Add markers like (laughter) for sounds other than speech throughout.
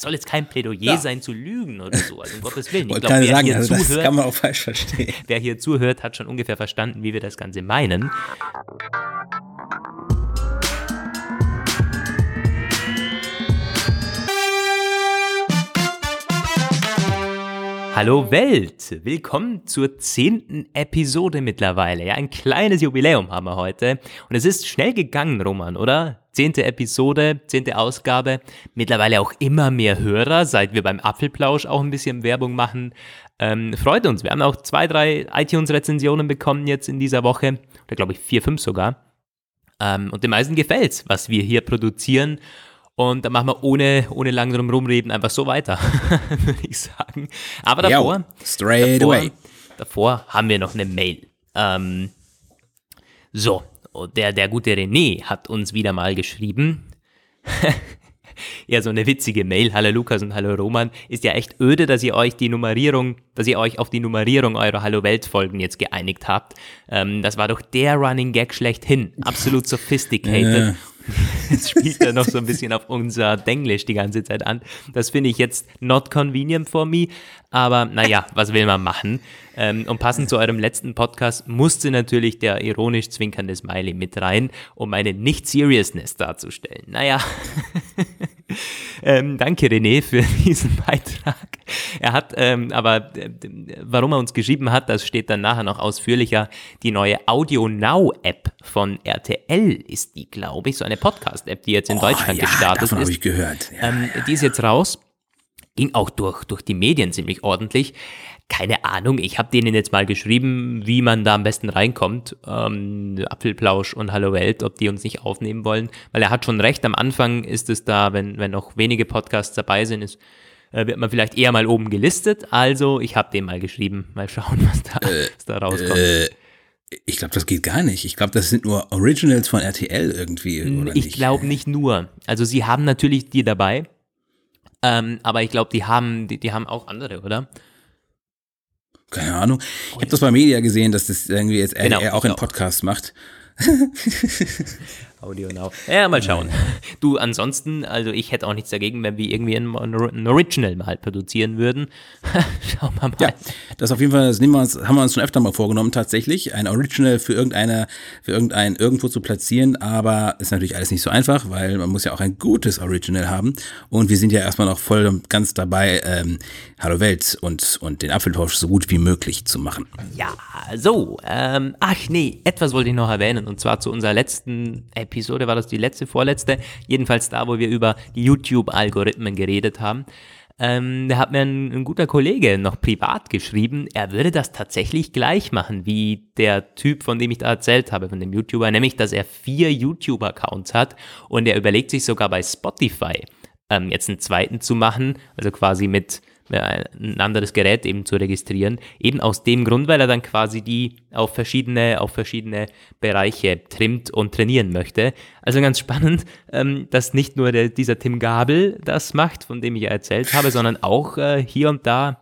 das soll jetzt kein Plädoyer ja. sein zu lügen oder so, also um (laughs) Gottes Willen. Ich glaube, wer sagen, hier also zuhört, das kann man auch falsch verstehen. Wer hier zuhört, hat schon ungefähr verstanden, wie wir das Ganze meinen. Hallo Welt! Willkommen zur zehnten Episode mittlerweile. Ja, ein kleines Jubiläum haben wir heute. Und es ist schnell gegangen, Roman, oder? Zehnte Episode, zehnte Ausgabe. Mittlerweile auch immer mehr Hörer, seit wir beim Apfelplausch auch ein bisschen Werbung machen. Ähm, freut uns. Wir haben auch zwei, drei iTunes-Rezensionen bekommen jetzt in dieser Woche. Oder glaube ich vier, fünf sogar. Ähm, und den meisten gefällt's, was wir hier produzieren. Und dann machen wir ohne, ohne lang drum rumreden einfach so weiter, (laughs) würde ich sagen. Aber davor, Yo, straight davor, away. davor haben wir noch eine Mail. Ähm, so, der, der gute René hat uns wieder mal geschrieben. (laughs) ja, so eine witzige Mail. Hallo Lukas und hallo Roman. Ist ja echt öde, dass ihr euch die Nummerierung, dass ihr euch auf die Nummerierung eurer Hallo Welt Folgen jetzt geeinigt habt. Ähm, das war doch der Running Gag schlechthin. Absolut (laughs) sophisticated. (laughs) Jetzt spielt er noch so ein bisschen auf unser Denglisch die ganze Zeit an. Das finde ich jetzt not convenient for me. Aber naja, was will man machen? Ähm, und passend zu eurem letzten Podcast musste natürlich der ironisch zwinkernde Smiley mit rein, um eine Nicht-Seriousness darzustellen. Naja, (laughs) ähm, danke René für (laughs) diesen Beitrag. Er hat ähm, aber, äh, warum er uns geschrieben hat, das steht dann nachher noch ausführlicher. Die neue Audio Now App von RTL ist die, glaube ich, so eine Podcast-App, die jetzt in oh, Deutschland ja, gestartet davon ist. habe ich gehört. Ja, ähm, die ist jetzt raus. Ging auch durch, durch die Medien ziemlich ordentlich. Keine Ahnung, ich habe denen jetzt mal geschrieben, wie man da am besten reinkommt. Ähm, Apfelplausch und Hallo Welt, ob die uns nicht aufnehmen wollen. Weil er hat schon recht, am Anfang ist es da, wenn, wenn noch wenige Podcasts dabei sind, ist äh, wird man vielleicht eher mal oben gelistet. Also ich habe dem mal geschrieben. Mal schauen, (laughs) was da, äh, was da rauskommt. Äh, ich glaube, das geht gar nicht. Ich glaube, das sind nur Originals von RTL irgendwie. Oder ich glaube nicht nur. Also sie haben natürlich die dabei. Ähm, aber ich glaube, die haben, die, die haben auch andere, oder? Keine Ahnung. Ich habe das bei Media gesehen, dass das irgendwie jetzt genau, er, auch in Podcast macht. (laughs) Audio Now. Ja, mal schauen. Du, ansonsten, also ich hätte auch nichts dagegen, wenn wir irgendwie ein, ein Original mal produzieren würden. (laughs) Schauen wir mal. Ja, das auf jeden Fall, das nehmen wir uns, haben wir uns schon öfter mal vorgenommen, tatsächlich, ein Original für irgendeine, für irgendein irgendwo zu platzieren, aber ist natürlich alles nicht so einfach, weil man muss ja auch ein gutes Original haben. Und wir sind ja erstmal noch voll und ganz dabei, ähm, Hallo Welt und, und den Apfeltausch so gut wie möglich zu machen. Ja, so, ähm, ach nee, etwas wollte ich noch erwähnen, und zwar zu unserer letzten Episode Episode, war das die letzte, vorletzte, jedenfalls da, wo wir über die YouTube-Algorithmen geredet haben. Ähm, da hat mir ein, ein, guter Kollege noch privat geschrieben, er würde das tatsächlich gleich machen, wie der Typ, von dem ich da erzählt habe, von dem YouTuber, nämlich, dass er vier YouTube-Accounts hat und er überlegt sich sogar bei Spotify ähm, jetzt einen zweiten zu machen, also quasi mit ein anderes Gerät eben zu registrieren. Eben aus dem Grund, weil er dann quasi die auf verschiedene, auf verschiedene Bereiche trimmt und trainieren möchte. Also ganz spannend, (laughs) ähm, dass nicht nur der, dieser Tim Gabel das macht, von dem ich ja erzählt habe, sondern auch äh, hier und da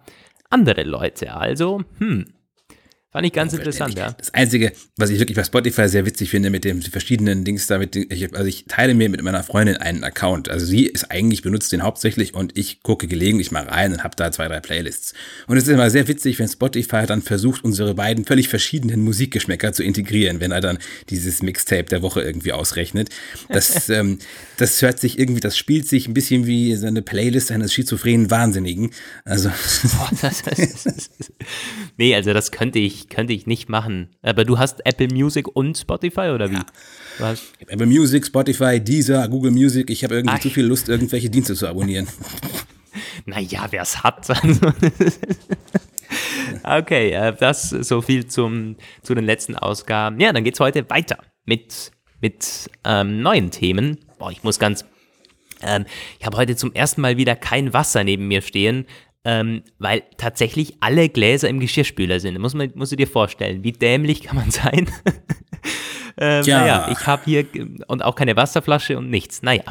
andere Leute. Also, hm, Fand ich ganz interessant, ja. Das Einzige, was ich wirklich bei Spotify sehr witzig finde, mit den verschiedenen Dings da, mit, ich, also ich teile mir mit meiner Freundin einen Account. Also sie ist eigentlich, benutzt den hauptsächlich und ich gucke gelegentlich mal rein und habe da zwei, drei Playlists. Und es ist immer sehr witzig, wenn Spotify dann versucht, unsere beiden völlig verschiedenen Musikgeschmäcker zu integrieren, wenn er dann dieses Mixtape der Woche irgendwie ausrechnet. Das, (laughs) ähm, das hört sich irgendwie, das spielt sich ein bisschen wie seine Playlist eines schizophrenen Wahnsinnigen. Also. Boah, das, das, (laughs) das, nee, also das könnte ich könnte ich nicht machen. Aber du hast Apple Music und Spotify oder wie? Ja. Was? Apple Music, Spotify, Deezer, Google Music. Ich habe irgendwie Ach. zu viel Lust, irgendwelche Dienste zu abonnieren. (laughs) naja, wer es hat. (laughs) okay, äh, das so viel zum, zu den letzten Ausgaben. Ja, dann geht es heute weiter mit, mit ähm, neuen Themen. Boah, ich muss ganz ähm, ich habe heute zum ersten Mal wieder kein Wasser neben mir stehen ähm, weil tatsächlich alle Gläser im Geschirrspüler sind. Muss man, musst du dir vorstellen, wie dämlich kann man (laughs) sein? ähm, ja. Naja, ich habe hier und auch keine Wasserflasche und nichts. Naja.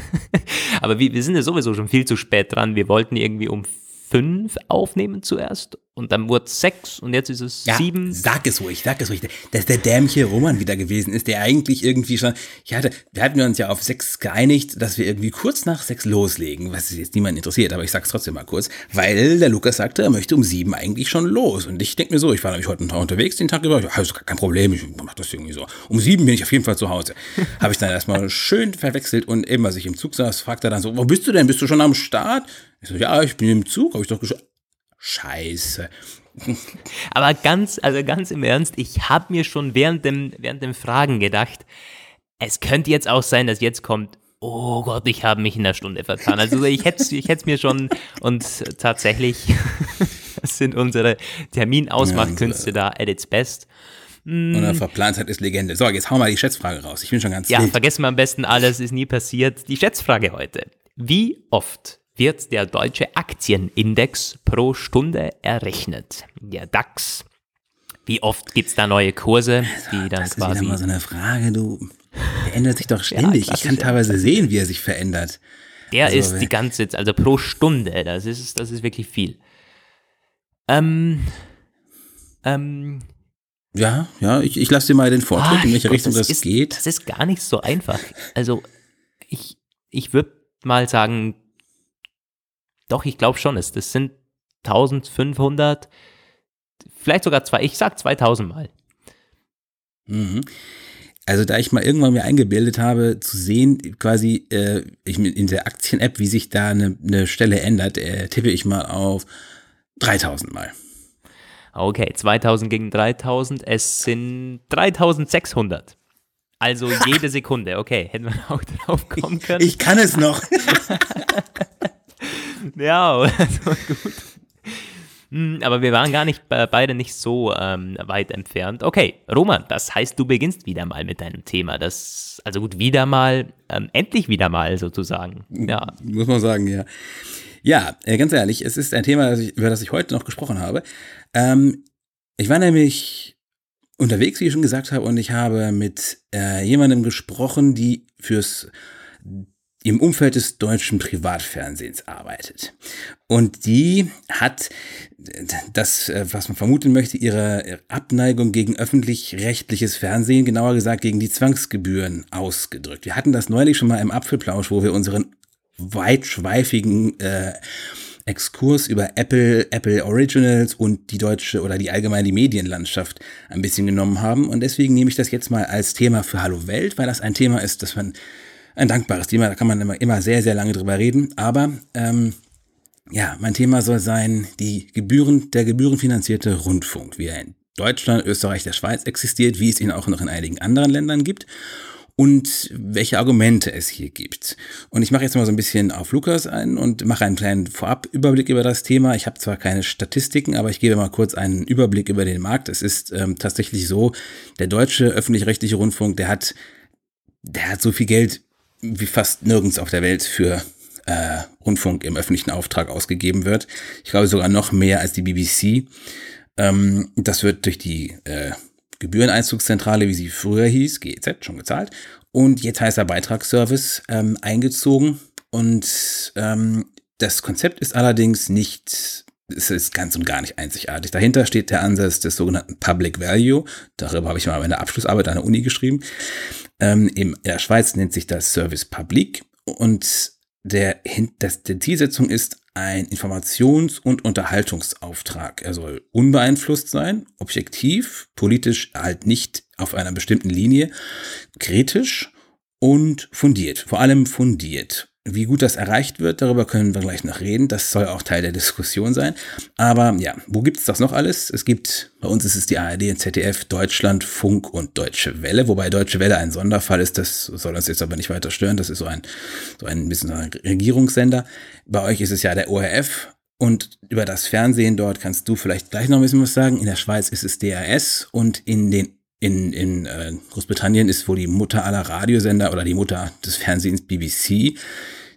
(laughs) Aber wir, wir sind ja sowieso schon viel zu spät dran. Wir wollten irgendwie um fünf aufnehmen zuerst und dann wurde es sechs und jetzt ist es Ja, sieben. sag es ruhig, sag es ruhig, dass der dämliche Roman wieder gewesen ist, der eigentlich irgendwie schon, ich hatte, wir hatten uns ja auf sechs geeinigt, dass wir irgendwie kurz nach sechs loslegen, was jetzt niemand interessiert, aber ich sag's trotzdem mal kurz, weil der Lukas sagte, er möchte um sieben eigentlich schon los und ich denke mir so, ich war nämlich heute Tag unterwegs den Tag über, ja, ist gar kein Problem, ich mach das irgendwie so. Um sieben bin ich auf jeden Fall zu Hause. (laughs) Habe ich dann erstmal schön verwechselt und eben, als ich im Zug saß, fragte er dann so, wo bist du denn, bist du schon am Start? Ich so, ja, ich bin im Zug, habe ich doch geschaut. Scheiße. (laughs) Aber ganz, also ganz im Ernst, ich habe mir schon während dem, während dem Fragen gedacht, es könnte jetzt auch sein, dass jetzt kommt, oh Gott, ich habe mich in einer Stunde vertan. Also ich hätte es ich hätt's mir schon, (laughs) und tatsächlich das (laughs) sind unsere Terminausmachkünste da at its best. Und der Verplantheit ist Legende. So, jetzt hau mal die Schätzfrage raus. Ich bin schon ganz Ja, wild. vergessen wir am besten alles, ist nie passiert. Die Schätzfrage heute. Wie oft wird der deutsche Aktienindex pro Stunde errechnet? Der DAX. Wie oft gibt es da neue Kurse, die dann Das ist wieder quasi. mal so eine Frage, du. Der ändert sich doch ständig. ich kann teilweise sehen, wie er sich verändert. Der Also, ist die ganze, also pro Stunde, das ist, das ist wirklich viel. Ähm, ähm, Ja, ja, ich, ich lasse dir mal den Vortritt, ah, in welche Gott, Richtung das, ist, geht. Das ist gar nicht so einfach. Also, ich, ich würde mal sagen, doch, ich glaube schon, es, das sind 1500, vielleicht sogar zwei, ich sag 2000 Mal. Mhm. Also da ich mal irgendwann mir eingebildet habe, zu sehen, quasi äh, ich in der Aktien-App, wie sich da eine, eine Stelle ändert, äh, tippe ich mal auf 3000 Mal. Okay, 2000 gegen 3000, es sind 3600. Also jede Sekunde, okay, hätten wir auch drauf kommen können. Ich kann es noch. (laughs) (laughs) Ja, (laughs) also gut. Hm, Aber wir waren gar nicht äh, beide nicht so ähm, weit entfernt. Okay, Roman, das heißt, du beginnst wieder mal mit deinem Thema. Das, also gut, wieder mal, ähm, endlich wieder mal sozusagen. Ja, Muss man sagen, ja. Ja, äh, ganz ehrlich, es ist ein Thema, über das ich heute noch gesprochen habe. Ähm, ich war nämlich unterwegs, wie ich schon gesagt habe, und ich habe mit äh, jemandem gesprochen, die fürs im Umfeld des deutschen Privatfernsehens arbeitet. Und die hat das, äh, was man vermuten möchte, ihre Abneigung gegen öffentlich-rechtliches Fernsehen, genauer gesagt gegen die Zwangsgebühren ausgedrückt. Wir hatten das neulich schon mal im Apfelplausch, wo wir unseren weitschweifigen äh, Exkurs über Apple, Apple Originals und die deutsche oder die allgemeine die Medienlandschaft ein bisschen genommen haben. Und deswegen nehme ich das jetzt mal als Thema für Hallo Welt, weil das ein Thema ist, das man ein dankbares Thema, da kann man immer, immer sehr, sehr lange drüber reden. Aber ähm, ja, mein Thema soll sein, die Gebühren, der gebührenfinanzierte Rundfunk, wie er in Deutschland, Österreich, der Schweiz existiert, wie es ihn auch noch in einigen anderen Ländern gibt und welche Argumente es hier gibt. Und ich mache jetzt mal so ein bisschen auf Lukas ein und mache einen kleinen Vorabüberblick über das Thema. Ich habe zwar keine Statistiken, aber ich gebe mal kurz einen Überblick über den Markt. Es ist ähm, tatsächlich so, der deutsche öffentlich-rechtliche Rundfunk, der hat, der hat so viel Geld wie fast nirgends auf der Welt für äh, Rundfunk im öffentlichen Auftrag ausgegeben wird. Ich glaube sogar noch mehr als die BBC. Ähm, das wird durch die äh, Gebühreneinzugszentrale, wie sie früher hieß, GEZ, schon gezahlt. Und jetzt heißt er Beitragsservice ähm, eingezogen. Und ähm, das Konzept ist allerdings nicht, es ist ganz und gar nicht einzigartig. Dahinter steht der Ansatz des sogenannten Public Value. Darüber habe ich mal meine Abschlussarbeit an der Uni geschrieben. Ähm, in der Schweiz nennt sich das Service Public. Und der, das, die Zielsetzung ist ein Informations- und Unterhaltungsauftrag. Er soll unbeeinflusst sein, objektiv, politisch halt nicht auf einer bestimmten Linie, kritisch und fundiert. Vor allem fundiert. Wie gut das erreicht wird, darüber können wir gleich noch reden. Das soll auch Teil der Diskussion sein. Aber ja, wo gibt es das noch alles? Es gibt, bei uns ist es die ARD, ZDF, Deutschland, Funk und Deutsche Welle, wobei Deutsche Welle ein Sonderfall ist. Das soll uns jetzt aber nicht weiter stören. Das ist so ein, so ein bisschen ein Regierungssender. Bei euch ist es ja der ORF. Und über das Fernsehen dort kannst du vielleicht gleich noch ein bisschen was sagen. In der Schweiz ist es DRS und in den in, in äh, Großbritannien ist wohl die Mutter aller Radiosender oder die Mutter des Fernsehens BBC,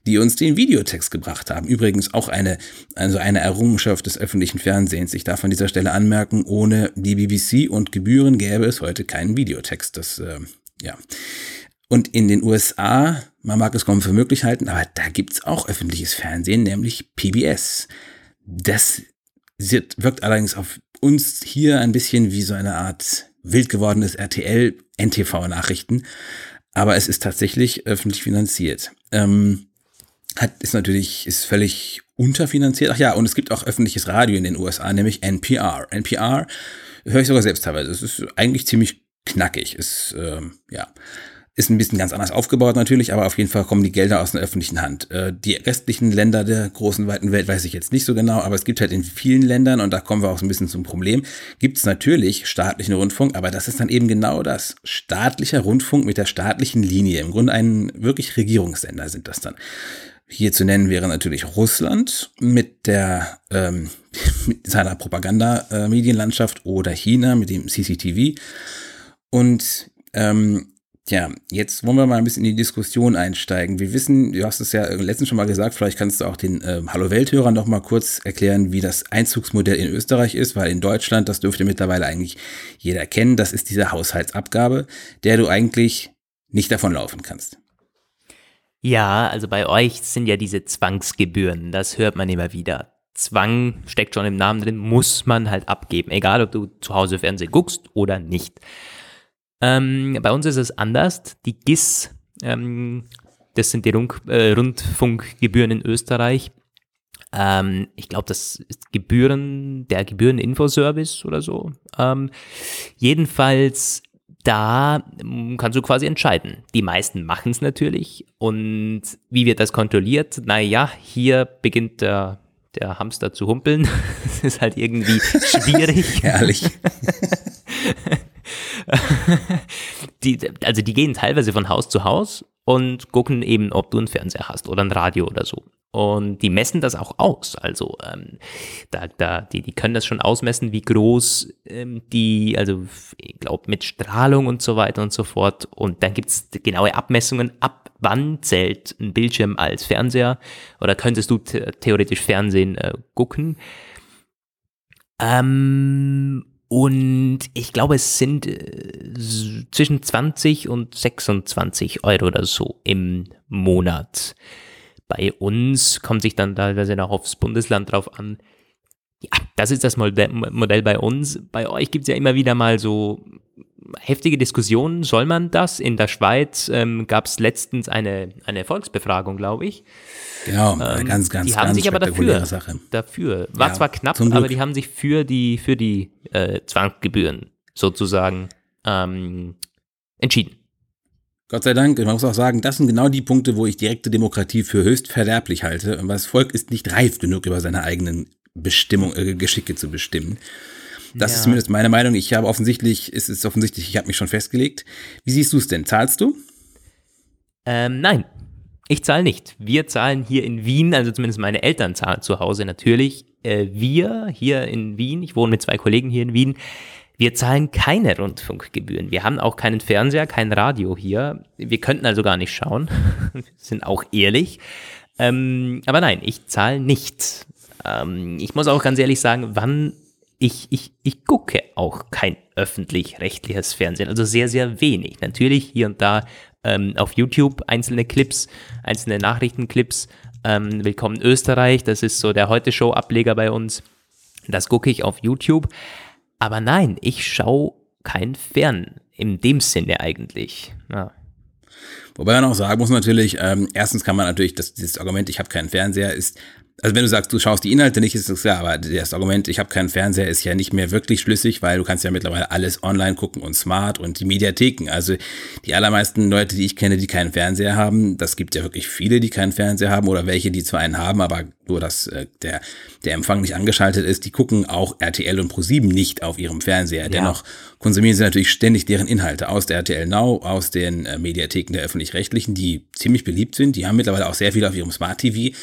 die uns den Videotext gebracht haben. Übrigens auch eine, also eine Errungenschaft des öffentlichen Fernsehens. Ich darf an dieser Stelle anmerken, ohne die BBC und Gebühren gäbe es heute keinen Videotext. Das, äh, ja. Und in den USA, man mag es kaum für möglich halten, aber da gibt's auch öffentliches Fernsehen, nämlich PBS. Das wirkt allerdings auf uns hier ein bisschen wie so eine Art wild gewordenes RTL NTV-Nachrichten. Aber es ist tatsächlich öffentlich finanziert. Ähm, hat, ist natürlich, ist völlig unterfinanziert. Ach ja, und es gibt auch öffentliches Radio in den USA, nämlich NPR. NPR höre ich sogar selbst teilweise. Es ist eigentlich ziemlich knackig. Ist, ähm, ja. Ist ein bisschen ganz anders aufgebaut natürlich, aber auf jeden Fall kommen die Gelder aus der öffentlichen Hand. Äh, die restlichen Länder der großen, weiten Welt weiß ich jetzt nicht so genau, aber es gibt halt in vielen Ländern, und da kommen wir auch so ein bisschen zum Problem, gibt es natürlich staatlichen Rundfunk, aber das ist dann eben genau das. Staatlicher Rundfunk mit der staatlichen Linie. Im Grunde ein wirklich Regierungssender sind das dann. Hier zu nennen wäre natürlich Russland mit der ähm, (laughs) mit seiner Propaganda-Medienlandschaft oder China mit dem CCTV. Und ähm, ja, jetzt wollen wir mal ein bisschen in die Diskussion einsteigen. Wir wissen, du hast es ja letztens schon mal gesagt, vielleicht kannst du auch den äh, Hallo Welthörern noch mal kurz erklären, wie das Einzugsmodell in Österreich ist, weil in Deutschland, das dürfte mittlerweile eigentlich jeder kennen, das ist diese Haushaltsabgabe, der du eigentlich nicht davon laufen kannst. Ja, also bei euch sind ja diese Zwangsgebühren, das hört man immer wieder. Zwang steckt schon im Namen drin, muss man halt abgeben, egal ob du zu Hause Fernsehen guckst oder nicht. Ähm, bei uns ist es anders. Die GIS, ähm, das sind die Rund äh, Rundfunkgebühren in Österreich. Ähm, ich glaube, das ist Gebühren, der Gebühreninfoservice oder so. Ähm, jedenfalls da mm, kannst du quasi entscheiden. Die meisten machen es natürlich. Und wie wird das kontrolliert? Naja, hier beginnt der, der Hamster zu humpeln. (laughs) das ist halt irgendwie (laughs) schwierig. Herrlich. (laughs) (laughs) die, also die gehen teilweise von Haus zu Haus und gucken eben, ob du einen Fernseher hast oder ein Radio oder so. Und die messen das auch aus. Also ähm, da, da, die, die können das schon ausmessen, wie groß ähm, die, also ich glaube mit Strahlung und so weiter und so fort. Und dann gibt's genaue Abmessungen, ab wann zählt ein Bildschirm als Fernseher oder könntest du theoretisch Fernsehen äh, gucken. Ähm, und ich glaube, es sind äh, zwischen 20 und 26 Euro oder so im Monat. Bei uns kommt sich dann teilweise noch aufs Bundesland drauf an. Ja, das ist das Modell bei uns. Bei euch gibt es ja immer wieder mal so heftige Diskussionen. Soll man das? In der Schweiz ähm, gab es letztens eine, eine Volksbefragung, glaube ich. Genau, ähm, ganz, ganz, die haben ganz sich aber dafür, Sache. dafür. War Ja, zwar knapp, aber die haben sich für die, für die äh, Zwangsgebühren sozusagen ähm, entschieden. Gott sei Dank, man muss auch sagen, das sind genau die Punkte, wo ich direkte Demokratie für höchst verderblich halte. Und das Volk ist nicht reif genug, über seine eigenen Bestimmung, äh, Geschicke zu bestimmen. Das Ja. ist zumindest meine Meinung. Ich habe offensichtlich, es ist offensichtlich, ich habe mich schon festgelegt. Wie siehst du es denn? Zahlst du? Ähm, nein, ich zahle nicht. Wir zahlen hier in Wien, also zumindest meine Eltern zahlen zu Hause natürlich. Äh, wir hier in Wien, ich wohne mit zwei Kollegen hier in Wien, wir zahlen keine Rundfunkgebühren. Wir haben auch keinen Fernseher, kein Radio hier. Wir könnten also gar nicht schauen. (laughs) Wir sind auch ehrlich. Ähm, aber nein, ich zahle nicht. Ähm, ich muss auch ganz ehrlich sagen, wann ich, ich, ich gucke auch kein öffentlich-rechtliches Fernsehen, also sehr, sehr wenig. Natürlich hier und da ähm, auf YouTube einzelne Clips, einzelne Nachrichtenclips. Ähm, Willkommen Österreich, das ist so der Heute-Show-Ableger bei uns. Das gucke ich auf YouTube. Aber nein, ich schaue kein Fern, in dem Sinne eigentlich. Ja. Wobei man auch sagen muss natürlich, ähm, erstens kann man natürlich, das, dieses Argument, ich habe keinen Fernseher, ist, also wenn du sagst, du schaust die Inhalte nicht, ist das klar, aber das Argument, ich habe keinen Fernseher, ist ja nicht mehr wirklich schlüssig, weil du kannst ja mittlerweile alles online gucken und smart und die Mediatheken. Also die allermeisten Leute, die ich kenne, die keinen Fernseher haben, das gibt ja wirklich viele, die keinen Fernseher haben oder welche, die zwar einen haben, aber nur, dass äh, der, der Empfang nicht angeschaltet ist, die gucken auch RTL und ProSieben nicht auf ihrem Fernseher. Dennoch konsumieren sie natürlich ständig deren Inhalte aus der RTL Now, aus den äh, Mediatheken der öffentlich-rechtlichen, die ziemlich beliebt sind. Die haben mittlerweile auch sehr viel auf ihrem Smart TV.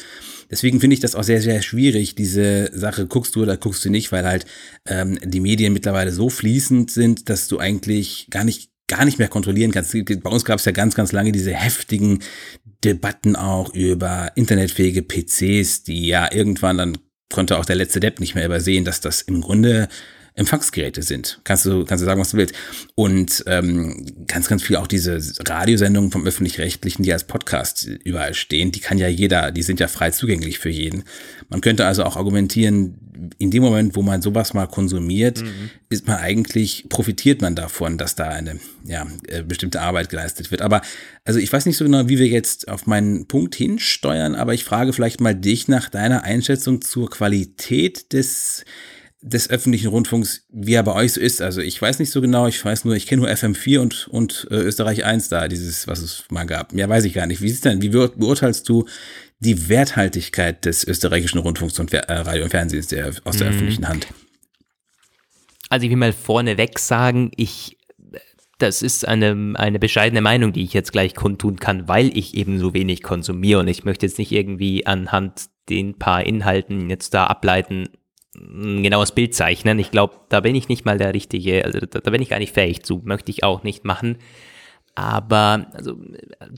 Deswegen finde ich das auch sehr, sehr schwierig, diese Sache, guckst du oder guckst du nicht, weil halt ähm, die Medien mittlerweile so fließend sind, dass du eigentlich gar nicht gar nicht mehr kontrollieren kannst. Bei uns gab es ja ganz, ganz lange diese heftigen Debatten auch über internetfähige PCs, die ja irgendwann dann konnte auch der letzte Depp nicht mehr übersehen, dass das im Grunde Empfangsgeräte sind. Kannst du, kannst du sagen, was du willst. Und ähm, ganz, ganz viel auch diese Radiosendungen vom Öffentlich-Rechtlichen, die als Podcast überall stehen, die kann ja jeder, die sind ja frei zugänglich für jeden. Man könnte also auch argumentieren, in dem Moment, wo man sowas mal konsumiert, mhm. ist man eigentlich, profitiert man davon, dass da eine ja, äh, bestimmte Arbeit geleistet wird. Aber also ich weiß nicht so genau, wie wir jetzt auf meinen Punkt hinsteuern, aber ich frage vielleicht mal dich nach deiner Einschätzung zur Qualität des des öffentlichen Rundfunks, wie er bei euch so ist. Also ich weiß nicht so genau, ich weiß nur, ich kenne nur FM4 und, und äh, Österreich 1 da, dieses, was es mal gab. Mehr weiß ich gar nicht. Wie ist es denn? Wie beurteilst du die Werthaltigkeit des österreichischen Rundfunks und äh, Radio und Fernsehens der, aus der mhm. öffentlichen Hand? Also ich will mal vorneweg sagen, ich das ist eine, eine bescheidene Meinung, die ich jetzt gleich kundtun kann, weil ich eben so wenig konsumiere und ich möchte jetzt nicht irgendwie anhand den paar Inhalten jetzt da ableiten, ein genaues Bild zeichnen. Ich glaube, da bin ich nicht mal der Richtige, also da, da bin ich gar nicht fähig zu, möchte ich auch nicht machen. Aber also,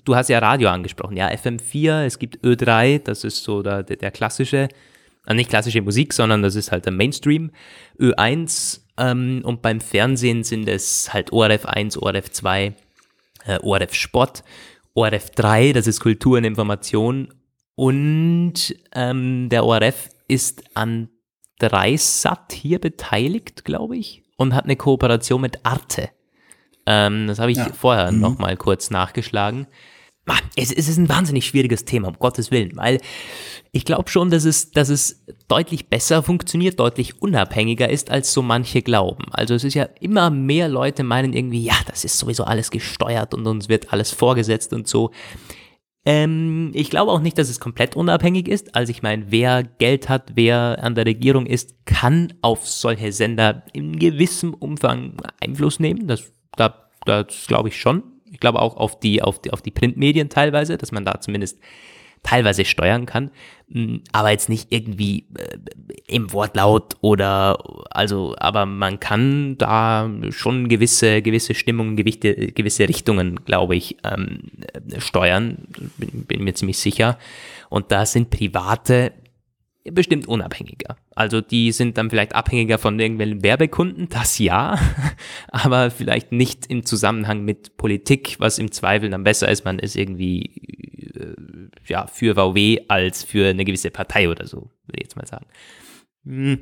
du hast ja Radio angesprochen, ja, FM4, es gibt Ö3, das ist so der, der, klassische, also nicht klassische Musik, sondern das ist halt der Mainstream. Ö1 ähm, und beim Fernsehen sind es halt ORF 1, ORF 2, äh, ORF Sport, ORF 3, das ist Kultur und Information und ähm, der ORF ist an Dreisat hier beteiligt, glaube ich, und hat eine Kooperation mit Arte. Ähm, das habe ich ja. vorher mhm. noch mal kurz nachgeschlagen. Mann, es, es, ist ein wahnsinnig schwieriges Thema, um Gottes Willen, weil ich glaube schon, dass es, dass es deutlich besser funktioniert, deutlich unabhängiger ist, als so manche glauben. Also es ist ja immer mehr Leute meinen irgendwie, ja, das ist sowieso alles gesteuert und uns wird alles vorgesetzt und so. Ähm, ich glaube auch nicht, dass es komplett unabhängig ist. Also ich meine, wer Geld hat, wer an der Regierung ist, kann auf solche Sender in gewissem Umfang Einfluss nehmen. Das, da, das glaube ich schon. Ich glaube auch auf die, auf die, auf die Printmedien teilweise, dass man da zumindest teilweise steuern kann, mm, aber jetzt nicht irgendwie äh, im Wortlaut oder also, aber man kann da schon gewisse, gewisse Stimmungen, gewisse, gewisse Richtungen, glaube ich, ähm, steuern, bin, bin mir ziemlich sicher. Und da sind private bestimmt unabhängiger. Also die sind dann vielleicht abhängiger von irgendwelchen Werbekunden, das ja, (laughs) aber vielleicht nicht im Zusammenhang mit Politik, was im Zweifel dann besser ist. Man ist irgendwie äh, ja für VW als für eine gewisse Partei oder so, würde ich jetzt mal sagen. Hm.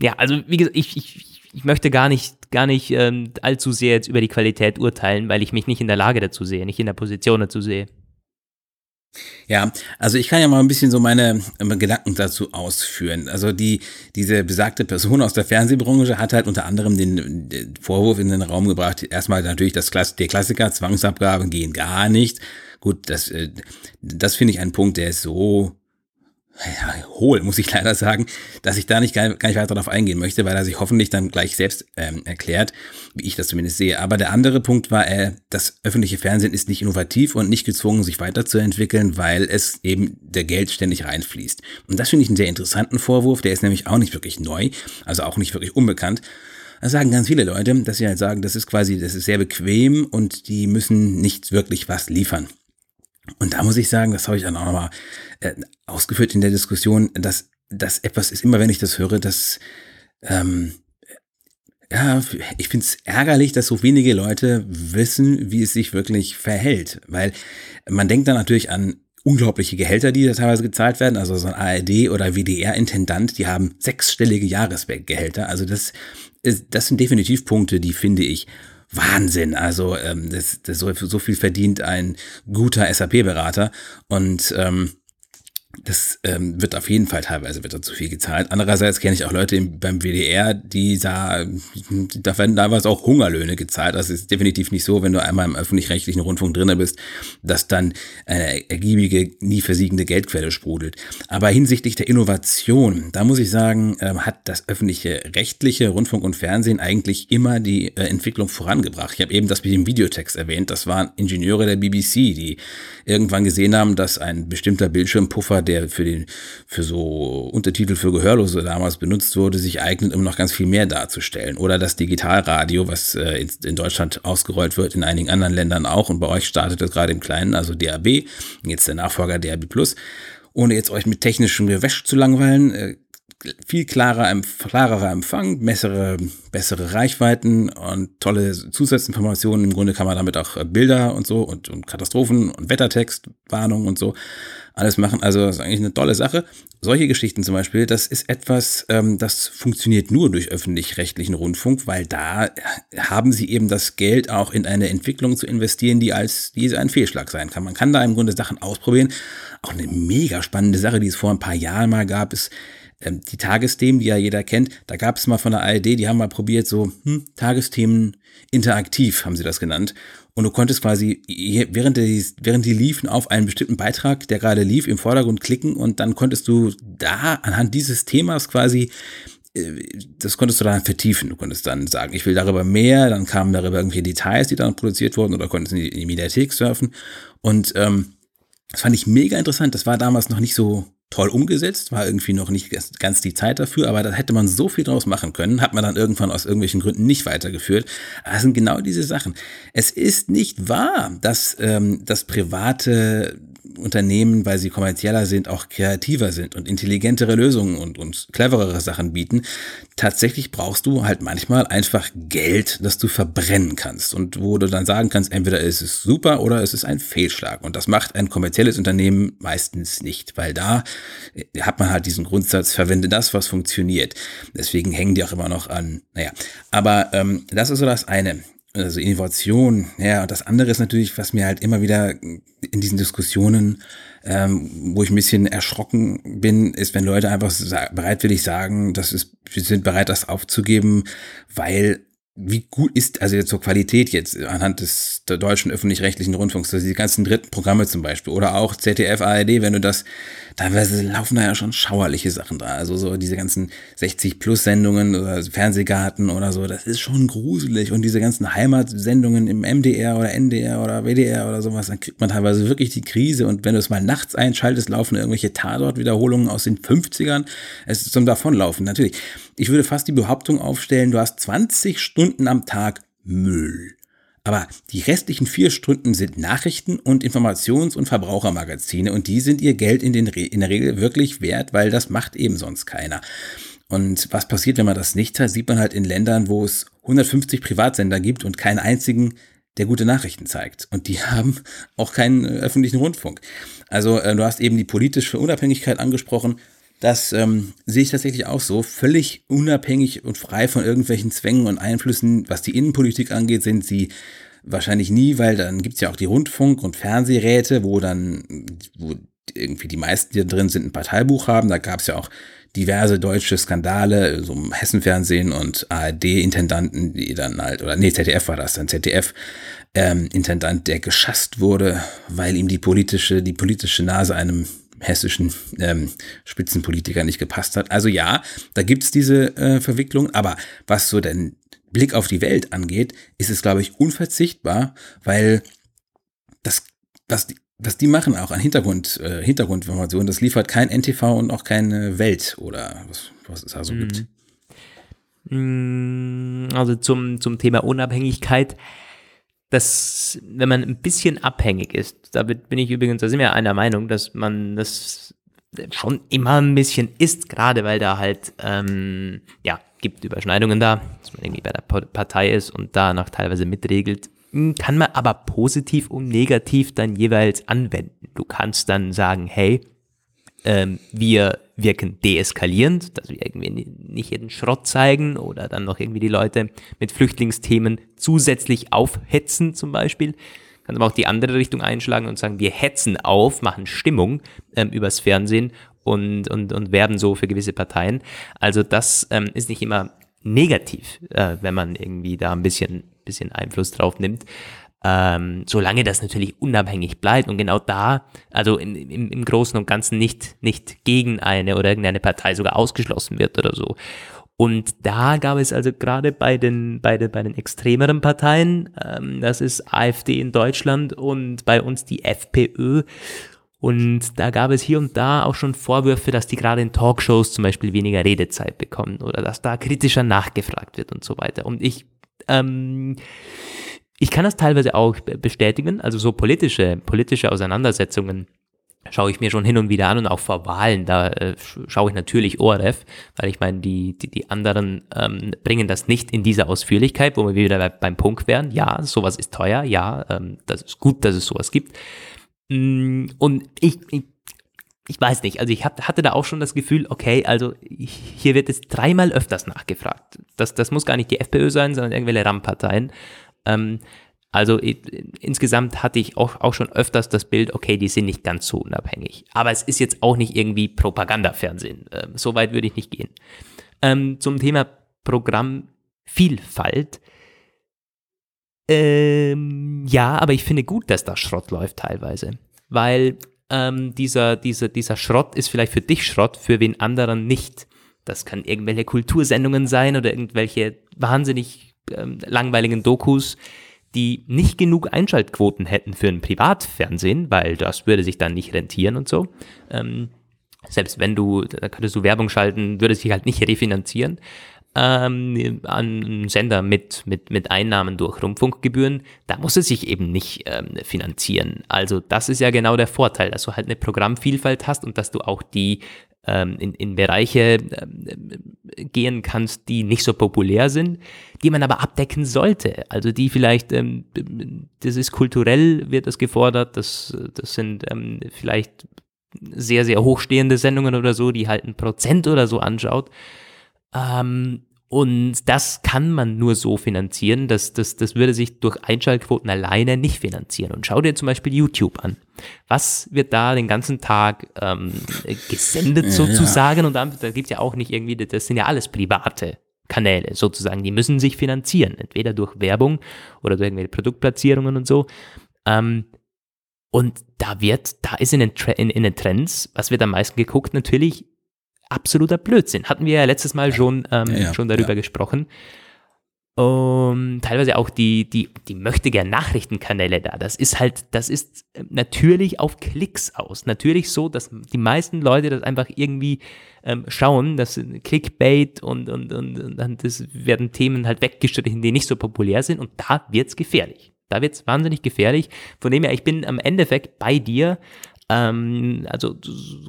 Ja, also wie gesagt, ich, ich, ich möchte gar nicht, gar nicht ähm, allzu sehr jetzt über die Qualität urteilen, weil ich mich nicht in der Lage dazu sehe, nicht in der Position dazu sehe. Ja, also ich kann ja mal ein bisschen so meine Gedanken dazu ausführen. Also die, diese besagte Person aus der Fernsehbranche hat halt unter anderem den, den Vorwurf in den Raum gebracht, erstmal natürlich das Klass der Klassiker, Zwangsabgaben gehen gar nicht. Gut, das, äh, das finde ich ein Punkt, der ist so ja, hohl, muss ich (laughs) leider sagen, dass ich da nicht gar, gar nicht weiter darauf eingehen möchte, weil er sich hoffentlich dann gleich selbst ähm, erklärt, wie ich das zumindest sehe. Aber der andere Punkt war, äh, das öffentliche Fernsehen ist nicht innovativ und nicht gezwungen, sich weiterzuentwickeln, weil es eben der Geld ständig reinfließt. Und das finde ich einen sehr interessanten Vorwurf, der ist nämlich auch nicht wirklich neu, also auch nicht wirklich unbekannt. Das sagen ganz viele Leute, dass sie halt sagen, das ist quasi, das ist sehr bequem und die müssen nicht wirklich was liefern. Und da muss ich sagen, das habe ich dann auch nochmal äh, ausgeführt in der Diskussion, dass das etwas ist, immer wenn ich das höre, dass ähm, ja, ich finde es ärgerlich, dass so wenige Leute wissen, wie es sich wirklich verhält. Weil man denkt dann natürlich an unglaubliche Gehälter, die da teilweise gezahlt werden. Also so ein ARD oder WDR-Intendant, die haben sechsstellige Jahresgehälter. Also das, ist, das sind definitiv Punkte, die finde ich Wahnsinn. Also ähm, das, das so, so viel verdient ein guter SAP-Berater und ähm, das ähm, wird auf jeden Fall teilweise wird da zu viel gezahlt. Andererseits kenne ich auch Leute beim WDR, die da, da werden teilweise auch Hungerlöhne gezahlt. Das ist definitiv nicht so, wenn du einmal im öffentlich-rechtlichen Rundfunk drinne bist, dass dann eine ergiebige, nie versiegende Geldquelle sprudelt. Aber hinsichtlich der Innovation, da muss ich sagen, ähm, hat das öffentliche rechtliche Rundfunk und Fernsehen eigentlich immer die äh, Entwicklung vorangebracht. Ich habe eben das mit dem Videotext erwähnt. Das waren Ingenieure der BBC, die irgendwann gesehen haben, dass ein bestimmter Bildschirmpuffer der für den, für so Untertitel für Gehörlose damals benutzt wurde, sich eignet, um noch ganz viel mehr darzustellen. Oder das Digitalradio, was äh, in Deutschland ausgerollt wird, in einigen anderen Ländern auch. Und bei euch startet es gerade im Kleinen, also DAB, jetzt der Nachfolger DAB Plus. Ohne jetzt euch mit technischem Gewäsch zu langweilen, äh, viel klarer, klarerer Empfang, bessere, bessere Reichweiten und tolle Zusatzinformationen. Im Grunde kann man damit auch Bilder und so und, und Katastrophen und Wettertext, Warnungen und so alles machen. Also das ist eigentlich eine tolle Sache. Solche Geschichten zum Beispiel, das ist etwas, ähm, das funktioniert nur durch öffentlich-rechtlichen Rundfunk, weil da haben sie eben das Geld auch in eine Entwicklung zu investieren, die als die ein Fehlschlag sein kann. Man kann da im Grunde Sachen ausprobieren. Auch eine mega spannende Sache, die es vor ein paar Jahren mal gab, ist ähm, die Tagesthemen, die ja jeder kennt. Da gab es mal von der ARD, die haben mal probiert, so hm, Tagesthemen interaktiv, haben sie das genannt. Und du konntest quasi, während die, während die liefen, auf einen bestimmten Beitrag, der gerade lief, im Vordergrund klicken und dann konntest du da anhand dieses Themas quasi, äh, das konntest du dann vertiefen. Du konntest dann sagen, ich will darüber mehr, dann kamen darüber irgendwelche Details, die dann produziert wurden oder konntest in die, in die Mediathek surfen. Und ähm, das fand ich mega interessant. Das war damals noch nicht so toll umgesetzt, war irgendwie noch nicht ganz die Zeit dafür, aber da hätte man so viel draus machen können, hat man dann irgendwann aus irgendwelchen Gründen nicht weitergeführt. Aber das sind genau diese Sachen. Es ist nicht wahr, dass ähm, das private Unternehmen, weil sie kommerzieller sind, auch kreativer sind und intelligentere Lösungen und, und cleverere Sachen bieten. Tatsächlich brauchst du halt manchmal einfach Geld, das du verbrennen kannst und wo du dann sagen kannst, entweder ist es super oder es ist ein Fehlschlag. Und das macht ein kommerzielles Unternehmen meistens nicht, weil da äh, hat man halt diesen Grundsatz, verwende das, was funktioniert. Deswegen hängen die auch immer noch an. Naja, aber ähm, das ist so das eine also Innovation, ja, und das andere ist natürlich, was mir halt immer wieder in diesen Diskussionen, ähm, wo ich ein bisschen erschrocken bin, ist, wenn Leute einfach bereitwillig sagen, das ist, wir sind bereit, das aufzugeben, weil wie gut ist also zur Qualität jetzt anhand des der deutschen öffentlich-rechtlichen Rundfunks, also die ganzen dritten Programme zum Beispiel oder auch ZDF, ARD, wenn du das, teilweise laufen da ja schon schauerliche Sachen da, also so diese ganzen 60 Plus Sendungen oder Fernsehgarten oder so, das ist schon gruselig. Und diese ganzen Heimatsendungen im MDR oder NDR oder WDR oder sowas, dann kriegt man teilweise wirklich die Krise. Und wenn du es mal nachts einschaltest, laufen irgendwelche Tatort-Wiederholungen aus den 50ern, es ist zum Davonlaufen, natürlich. Ich würde fast die Behauptung aufstellen, du hast 20 Stunden am Tag Müll. Aber die restlichen vier Stunden sind Nachrichten und Informations- und Verbrauchermagazine und die sind ihr Geld in, den, in der Regel wirklich wert, weil das macht eben sonst keiner. Und was passiert, wenn man das nicht hat, sieht man halt in Ländern, wo es 150 Privatsender gibt und keinen einzigen, der gute Nachrichten zeigt. Und die (laughs) haben auch keinen äh, öffentlichen Rundfunk. Also äh, du hast eben die politische Unabhängigkeit angesprochen. Das ähm, sehe ich tatsächlich auch so. Völlig unabhängig und frei von irgendwelchen Zwängen und Einflüssen, was die Innenpolitik angeht, sind sie wahrscheinlich nie, weil dann gibt's ja auch die Rundfunk- und Fernsehräte, wo dann, wo irgendwie die meisten, die da drin sind, ein Parteibuch haben. Da gab's ja auch diverse deutsche Skandale, so im Hessenfernsehen und ARD-Intendanten, die dann halt, oder nee, ZDF war das, dann ZDF, ähm, der geschasst wurde, weil ihm die politische, die politische Nase einem hessischen ähm, Spitzenpolitiker nicht gepasst hat. Also ja, da gibt's diese äh, Verwicklung, aber was so den Blick auf die Welt angeht, ist es, glaube ich, unverzichtbar, weil das, was die, was die machen auch an Hintergrund, äh, Hintergrundinformationen, das liefert kein NTV und auch keine Welt oder was, was es da so mhm. gibt. Mm, also zum, zum Thema Unabhängigkeit dass, wenn man ein bisschen abhängig ist, da bin ich übrigens, da sind wir einer Meinung, dass man das schon immer ein bisschen ist, gerade weil da halt, ähm, ja, gibt Überschneidungen da, dass man irgendwie bei der Partei ist und danach teilweise mitregelt, hm, kann man aber positiv und negativ dann jeweils anwenden. Du kannst dann sagen, hey, ähm, wir wirken deeskalierend, dass wir irgendwie nicht jeden Schrott zeigen oder dann noch irgendwie die Leute mit Flüchtlingsthemen zusätzlich aufhetzen zum Beispiel. Kann aber auch die andere Richtung einschlagen und sagen, wir hetzen auf, machen Stimmung ähm, übers Fernsehen und, und, und werben so für gewisse Parteien. Also das ähm, ist nicht immer negativ, äh, wenn man irgendwie da ein bisschen, bisschen Einfluss drauf nimmt ähm, solange das natürlich unabhängig bleibt und genau da, also im, im, im Großen und Ganzen nicht, nicht gegen eine oder irgendeine Partei sogar ausgeschlossen wird oder so. Und da gab es also gerade bei den, bei den, bei den extremeren Parteien, ähm, das ist AfD in Deutschland und bei uns die FPÖ. Und da gab es hier und da auch schon Vorwürfe, dass die gerade in Talkshows zum Beispiel weniger Redezeit bekommen oder dass da kritischer nachgefragt wird und so weiter. Und ich, ähm, ich kann das teilweise auch bestätigen, also so politische, politische Auseinandersetzungen schaue ich mir schon hin und wieder an und auch vor Wahlen, da äh, schaue ich natürlich ORF, weil ich meine, die, die, die anderen ähm, bringen das nicht in dieser Ausführlichkeit, wo wir wieder bei, beim Punkt wären. Ja, sowas ist teuer, ja, ähm, das ist gut, dass es sowas gibt. Mm, und ich, ich ich weiß nicht, also ich hab, hatte da auch schon das Gefühl, okay, also hier wird es dreimal öfters nachgefragt. Das, das muss gar nicht die FPÖ sein, sondern irgendwelche RAM-Parteien. Ähm, also insgesamt hatte ich auch, auch schon öfters das Bild, okay, die sind nicht ganz so unabhängig. Aber es ist jetzt auch nicht irgendwie Propagandafernsehen. Ähm, so weit würde ich nicht gehen. Ähm, zum Thema Programmvielfalt. Ähm, ja, aber ich finde gut, dass da Schrott läuft teilweise. Weil ähm, dieser, dieser, dieser Schrott ist vielleicht für dich Schrott, für wen anderen nicht. Das kann irgendwelche Kultursendungen sein oder irgendwelche wahnsinnig ähm, langweiligen Dokus, die nicht genug Einschaltquoten hätten für ein Privatfernsehen, weil das würde sich dann nicht rentieren und so. Ähm, selbst wenn du, da könntest du Werbung schalten, würde sich halt nicht (laughs) refinanzieren. Ähm, an Sender mit, mit, mit Einnahmen durch Rundfunkgebühren, da muss es sich eben nicht ähm, finanzieren. Also das ist ja genau der Vorteil, dass du halt eine Programmvielfalt hast und dass du auch die in, in Bereiche ähm, gehen kannst, die nicht so populär sind, die man aber abdecken sollte. Also die vielleicht, ähm, das ist kulturell, wird das gefordert, das, das sind ähm, vielleicht sehr, sehr hochstehende Sendungen oder so, die halt ein Prozent oder so anschaut. Ähm, und das kann man nur so finanzieren, das, das, das würde sich durch Einschaltquoten alleine nicht finanzieren. Und schau dir zum Beispiel YouTube an. Was wird da den ganzen Tag ähm, gesendet sozusagen? Ja. Und dann, da gibt's ja auch nicht irgendwie, das sind ja alles private Kanäle sozusagen. Die müssen sich finanzieren, entweder durch Werbung oder durch irgendwelche Produktplatzierungen und so. Ähm, und da wird, da ist in den, in, in den Trends, was wird am meisten geguckt, natürlich absoluter Blödsinn. Hatten wir ja letztes Mal schon, ähm, ja, schon darüber ja. gesprochen. Um, teilweise auch die, die, die möchte gern Nachrichtenkanäle da. Das ist halt, das ist natürlich auf Klicks aus. Natürlich so, dass die meisten Leute das einfach irgendwie ähm, schauen, das Clickbait und, und, und, und dann das werden Themen halt weggestrichen, die nicht so populär sind und da wird's gefährlich. Da wird's wahnsinnig gefährlich. Von dem her, ich bin am Endeffekt bei dir. Ähm, also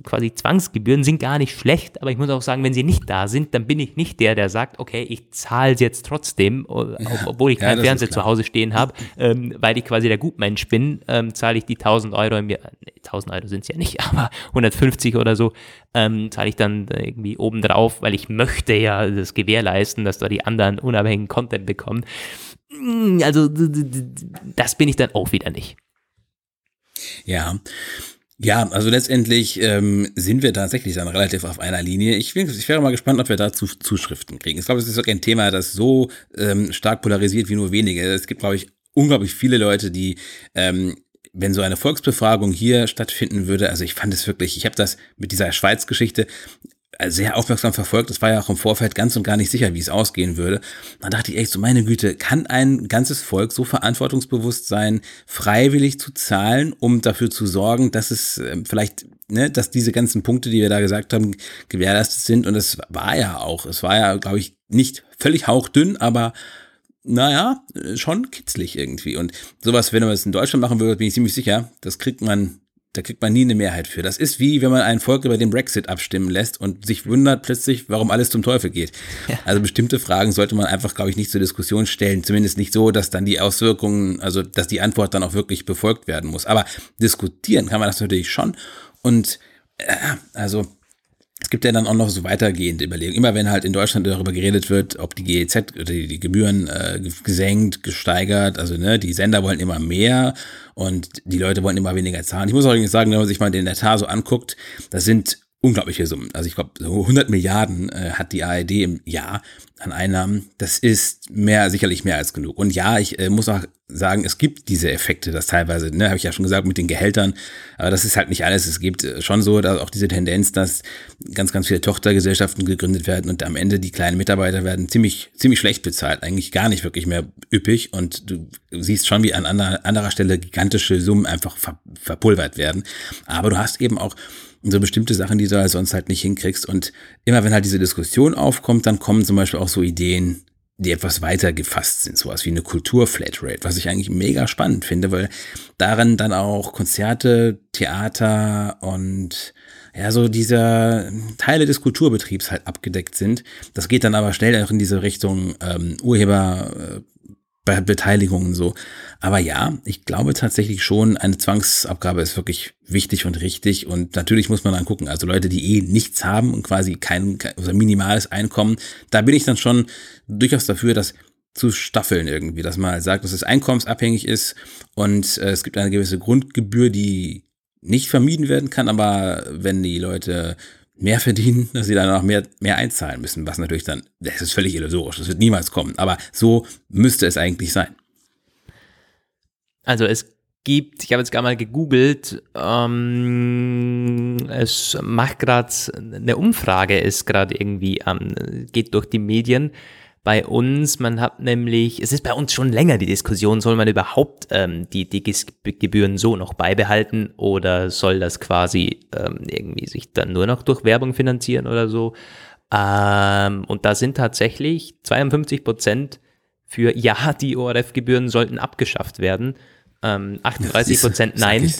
quasi Zwangsgebühren sind gar nicht schlecht, aber ich muss auch sagen, wenn sie nicht da sind, dann bin ich nicht der, der sagt, okay, ich zahle es jetzt trotzdem, obwohl ich keinen ja, Fernseher zu Hause stehen habe, (laughs) ähm, weil ich quasi der Gutmensch bin, ähm, zahle ich die 1000 Euro im Jahr, nee, 1000 Euro sind es ja nicht, (laughs) aber 150 oder so, ähm, zahle ich dann irgendwie obendrauf, weil ich möchte ja das gewährleisten, dass da die anderen unabhängigen Content bekommen. Hm, also das bin ich dann auch wieder nicht. Ja, ja, also letztendlich ähm, sind wir tatsächlich dann relativ auf einer Linie. Ich, ich wäre mal gespannt, ob wir dazu Zuschriften kriegen. Ich glaube, es ist wirklich ein Thema, das so ähm, stark polarisiert wie nur wenige. Es gibt, glaube ich, unglaublich viele Leute, die ähm, wenn so eine Volksbefragung hier stattfinden würde, also ich fand es wirklich, ich habe das mit dieser Schweiz-Geschichte sehr aufmerksam verfolgt. Das war ja auch im Vorfeld ganz und gar nicht sicher, wie es ausgehen würde. Da dachte ich echt so, meine Güte, kann ein ganzes Volk so verantwortungsbewusst sein, freiwillig zu zahlen, um dafür zu sorgen, dass es äh, vielleicht, ne, dass diese ganzen Punkte, die wir da gesagt haben, gewährleistet sind. Und es war ja auch, es war ja, glaube ich, nicht völlig hauchdünn, aber naja, schon kitzlig irgendwie. Und sowas, wenn man es in Deutschland machen würde, bin ich ziemlich sicher, das kriegt man da kriegt man nie eine Mehrheit für. Das ist wie, wenn man ein Volk über den Brexit abstimmen lässt und sich wundert plötzlich, warum alles zum Teufel geht. Ja. Also bestimmte Fragen sollte man einfach, glaube ich, nicht zur Diskussion stellen. Zumindest nicht so, dass dann die Auswirkungen, also dass die Antwort dann auch wirklich befolgt werden muss. Aber diskutieren kann man das natürlich schon. Und äh, also es gibt ja dann auch noch so weitergehende Überlegungen. Immer wenn halt in Deutschland darüber geredet wird, ob die GEZ oder die, Gebühren äh, gesenkt, gesteigert, also ne, die Sender wollen immer mehr und die Leute wollen immer weniger zahlen. Ich muss auch übrigens sagen, wenn man sich mal den Etat so anguckt, das sind unglaubliche Summen. Also ich glaube, so 100 Milliarden äh, hat die ARD im Jahr an Einnahmen. Das ist mehr, sicherlich mehr als genug. Und ja, ich äh, muss auch sagen, es gibt diese Effekte, das teilweise, ne, habe ich ja schon gesagt, mit den Gehältern. Aber das ist halt nicht alles. Es gibt äh, schon so, dass auch diese Tendenz, dass ganz, ganz viele Tochtergesellschaften gegründet werden und am Ende die kleinen Mitarbeiter werden ziemlich, ziemlich schlecht bezahlt. Eigentlich gar nicht wirklich mehr üppig. Und du siehst schon, wie an anderer Stelle gigantische Summen einfach ver verpulvert werden. Aber du hast eben auch und so bestimmte Sachen, die du halt sonst halt nicht hinkriegst. Und immer wenn halt diese Diskussion aufkommt, dann kommen zum Beispiel auch so Ideen, die etwas weiter gefasst sind, sowas wie eine Kultur-Flatrate, was ich eigentlich mega spannend finde, weil daran dann auch Konzerte, Theater und ja, so dieser Teile des Kulturbetriebs halt abgedeckt sind. Das geht dann aber schnell auch in diese Richtung ähm, Urheber, äh, Beteiligung so. Aber ja, ich glaube tatsächlich schon, eine Zwangsabgabe ist wirklich wichtig und richtig. Und natürlich muss man dann gucken, also Leute, die eh nichts haben und quasi kein, kein also minimales Einkommen, da bin ich dann schon durchaus dafür, dass zu staffeln irgendwie, dass man halt sagt, dass es einkommensabhängig ist und äh, es gibt eine gewisse Grundgebühr, die nicht vermieden werden kann, aber wenn die Leute mehr verdienen, dass sie dann auch mehr, mehr einzahlen müssen, was natürlich dann, das ist völlig illusorisch, das wird niemals kommen, aber so müsste es eigentlich sein. Also es gibt, ich habe jetzt gar mal gegoogelt, ähm, es macht gerade eine Umfrage, ist gerade irgendwie, ähm, geht durch die Medien bei uns. Man hat nämlich, es ist bei uns schon länger die Diskussion, soll man überhaupt ähm, die, die Gebühren so noch beibehalten oder soll das quasi ähm, irgendwie sich dann nur noch durch Werbung finanzieren oder so? Ähm, und da sind tatsächlich 52 Prozent für ja, die ORF-Gebühren sollten abgeschafft werden. Ähm, 38 Prozent nein.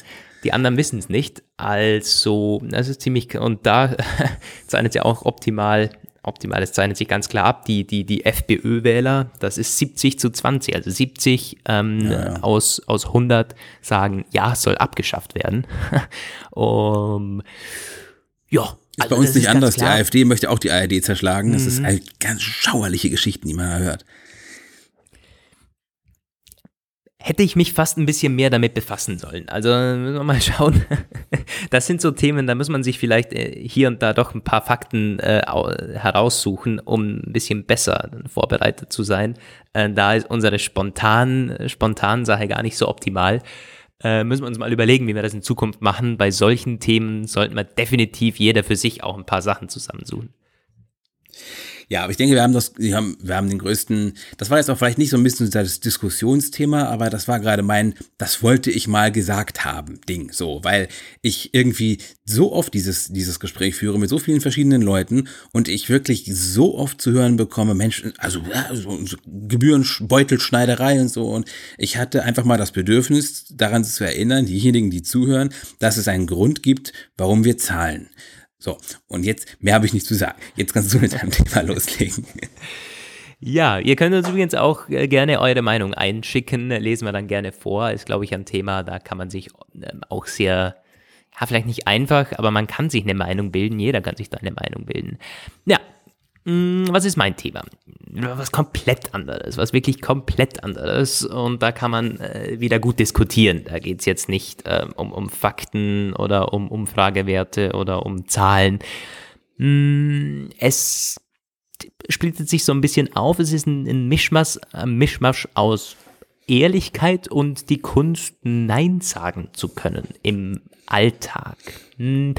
Die anderen wissen es nicht. Also, das ist ziemlich, und da (laughs) zeichnet ja auch optimal optimal, das zeichnet sich ganz klar ab, die, die, die FPÖ-Wähler, das ist 70 zu 20, also 70 ähm, ja, ja. Aus, aus 100 sagen, ja, es soll abgeschafft werden. (laughs) um, ja. Ist also bei uns nicht anders. Die AfD möchte auch die ARD zerschlagen. Das mhm. ist halt ganz schauerliche Geschichten, die man hört hätte ich mich fast ein bisschen mehr damit befassen sollen. Also müssen wir mal (laughs) schauen. Das sind so Themen, da muss man sich vielleicht äh, hier und da doch ein paar Fakten äh, heraussuchen, um ein bisschen besser vorbereitet zu sein. Äh, da ist unsere spontan, spontan Sache gar nicht so optimal. Äh, müssen wir uns mal überlegen, wie wir das in Zukunft machen. Bei solchen Themen sollten wir definitiv jeder für sich auch ein paar Sachen zusammensuchen. Ja, aber ich denke, wir haben das, wir haben, wir haben den größten, das war jetzt auch vielleicht nicht so ein bisschen das Diskussionsthema, aber das war gerade mein, das wollte ich mal gesagt haben, Ding, so, weil ich irgendwie so oft dieses, dieses Gespräch führe mit so vielen verschiedenen Leuten und ich wirklich so oft zu hören bekomme, Menschen, also, ja, so, so Gebührenbeutelschneiderei und so und ich hatte einfach mal das Bedürfnis, daran zu erinnern, diejenigen, die zuhören, dass es einen Grund gibt, warum wir zahlen. So, und jetzt, mehr habe ich nicht zu sagen. Jetzt kannst du mit deinem Thema loslegen. Ja, ihr könnt uns übrigens auch äh, gerne eure Meinung einschicken, lesen wir dann gerne vor. Ist, glaube ich, ein Thema, da kann man sich ähm, auch sehr, ja, vielleicht nicht einfach, aber man kann sich eine Meinung bilden. Jeder kann sich da eine Meinung bilden. Ja, was ist mein Thema? Was komplett anderes, was wirklich komplett anderes. Und da kann man äh, wieder gut diskutieren. Da geht es jetzt nicht äh, um, um Fakten oder um Umfragewerte oder um Zahlen. Mm, es splittet sich so ein bisschen auf. Es ist ein, ein Mischmasch, ein Mischmasch aus Ehrlichkeit und die Kunst, Nein sagen zu können im Alltag. Mm,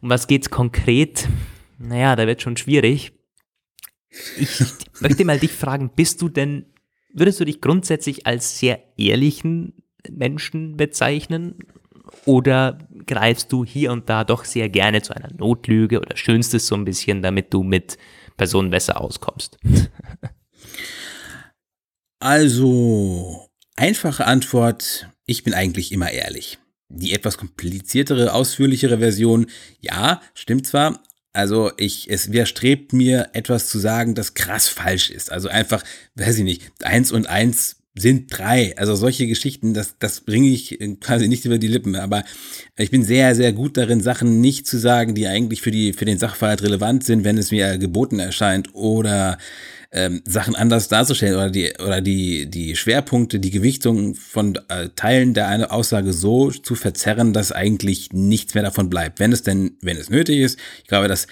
um was geht's konkret? Naja, da wird schon schwierig. Ich möchte mal dich fragen, bist du denn, würdest du dich grundsätzlich als sehr ehrlichen Menschen bezeichnen? Oder greifst du hier und da doch sehr gerne zu einer Notlüge oder schönst es so ein bisschen, damit du mit Personen besser auskommst? Also, einfache Antwort, ich bin eigentlich immer ehrlich. Die etwas kompliziertere, ausführlichere Version, ja, stimmt zwar, also ich, es widerstrebt mir, etwas zu sagen, das krass falsch ist. Also einfach, weiß ich nicht, eins und eins sind drei. Also solche Geschichten, das, das bringe ich quasi nicht über die Lippen. Aber ich bin sehr, sehr gut darin, Sachen nicht zu sagen, die eigentlich für, die, für den Sachverhalt relevant sind, wenn es mir geboten erscheint oder ähm, Sachen anders darzustellen oder die oder die die Schwerpunkte, die Gewichtung von äh, Teilen der eine Aussage so zu verzerren, dass eigentlich nichts mehr davon bleibt, wenn es denn wenn es nötig ist. Ich glaube, dass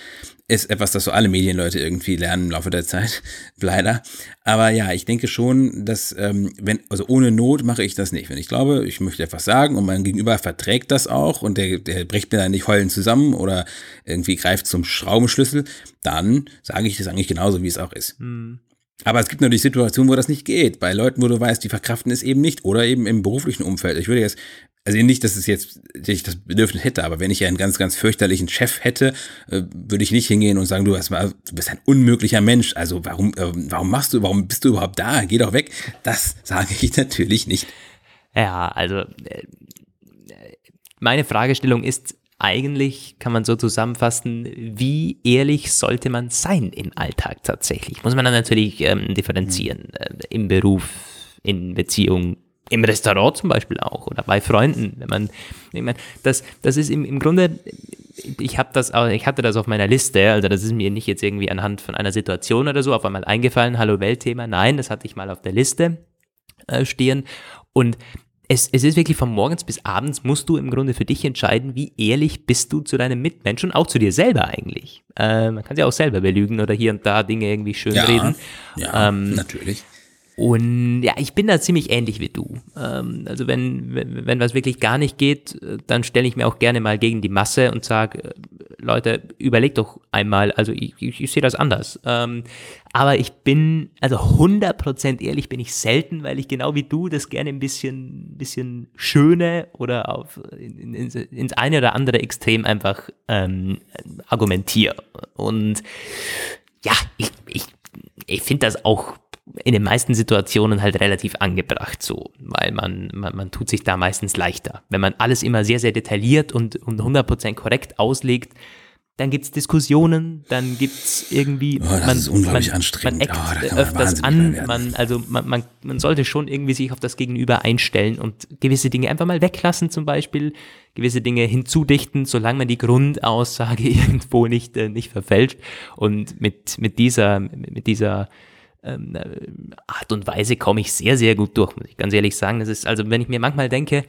ist etwas, das so alle Medienleute irgendwie lernen im Laufe der Zeit, (laughs) leider. Aber ja, ich denke schon, dass, ähm, wenn, also ohne Not mache ich das nicht. Wenn ich glaube, ich möchte etwas sagen und mein Gegenüber verträgt das auch und der, der bricht mir dann nicht heulen zusammen oder irgendwie greift zum Schraubenschlüssel, dann sage ich das eigentlich genauso, wie es auch ist. Hm. Aber es gibt natürlich Situationen, wo das nicht geht. Bei Leuten, wo du weißt, die verkraften es eben nicht. Oder eben im beruflichen Umfeld. Ich würde jetzt, also nicht, dass es jetzt, dass ich das Bedürfnis hätte, aber wenn ich einen ganz, ganz fürchterlichen Chef hätte, äh, würde ich nicht hingehen und sagen, du, du bist ein unmöglicher Mensch. Also warum, äh, warum machst du, warum bist du überhaupt da? Geh doch weg. Das sage ich (laughs) natürlich nicht. Ja, also äh, meine Fragestellung ist eigentlich, kann man so zusammenfassen, wie ehrlich sollte man sein im Alltag tatsächlich? Muss man dann natürlich ähm, differenzieren, äh, im Beruf, in Beziehung, im Restaurant zum Beispiel auch oder bei Freunden. Wenn man, ich meine, das, das ist im, im Grunde, ich habe das, ich hatte das auf meiner Liste, also das ist mir nicht jetzt irgendwie anhand von einer Situation oder so auf einmal eingefallen, Hallo Weltthema, nein, das hatte ich mal auf der Liste äh, stehen und es, es ist wirklich von morgens bis abends musst du im Grunde für dich entscheiden, wie ehrlich bist du zu deinem Mitmenschen und auch zu dir selber eigentlich. Äh, man kann sich auch selber belügen oder hier und da Dinge irgendwie schön ja, reden. Ja, ähm, natürlich. Und ja, ich bin da ziemlich ähnlich wie du. Ähm, also wenn, wenn, wenn was wirklich gar nicht geht, äh, dann stelle ich mir auch gerne mal gegen die Masse und sage, äh, Leute, überlegt doch einmal, also ich, ich, ich sehe das anders. Ähm, aber ich bin, also 100% ehrlich bin ich selten, weil ich genau wie du das gerne ein bisschen, bisschen schöne oder auf, in, in, ins eine oder andere Extrem einfach ähm, argumentiere. Und ja, ich, ich, ich finde das auch in den meisten Situationen halt relativ angebracht so, weil man, man, man tut sich da meistens leichter. Wenn man alles immer sehr, sehr detailliert und, und 100% korrekt auslegt, dann gibt's Diskussionen, dann gibt's irgendwie. Oh, das man, ist unglaublich man, anstrengend. Man oh, eckt öfters an, man, also man, man, man sollte schon irgendwie sich auf das Gegenüber einstellen und gewisse Dinge einfach mal weglassen, zum Beispiel, gewisse Dinge hinzudichten, solange man die Grundaussage (laughs) irgendwo nicht, äh, nicht verfälscht. Und mit, mit dieser, mit dieser ähm, äh, Art und Weise komme ich sehr, sehr gut durch, muss ich ganz ehrlich sagen. Das ist, also wenn ich mir manchmal denke,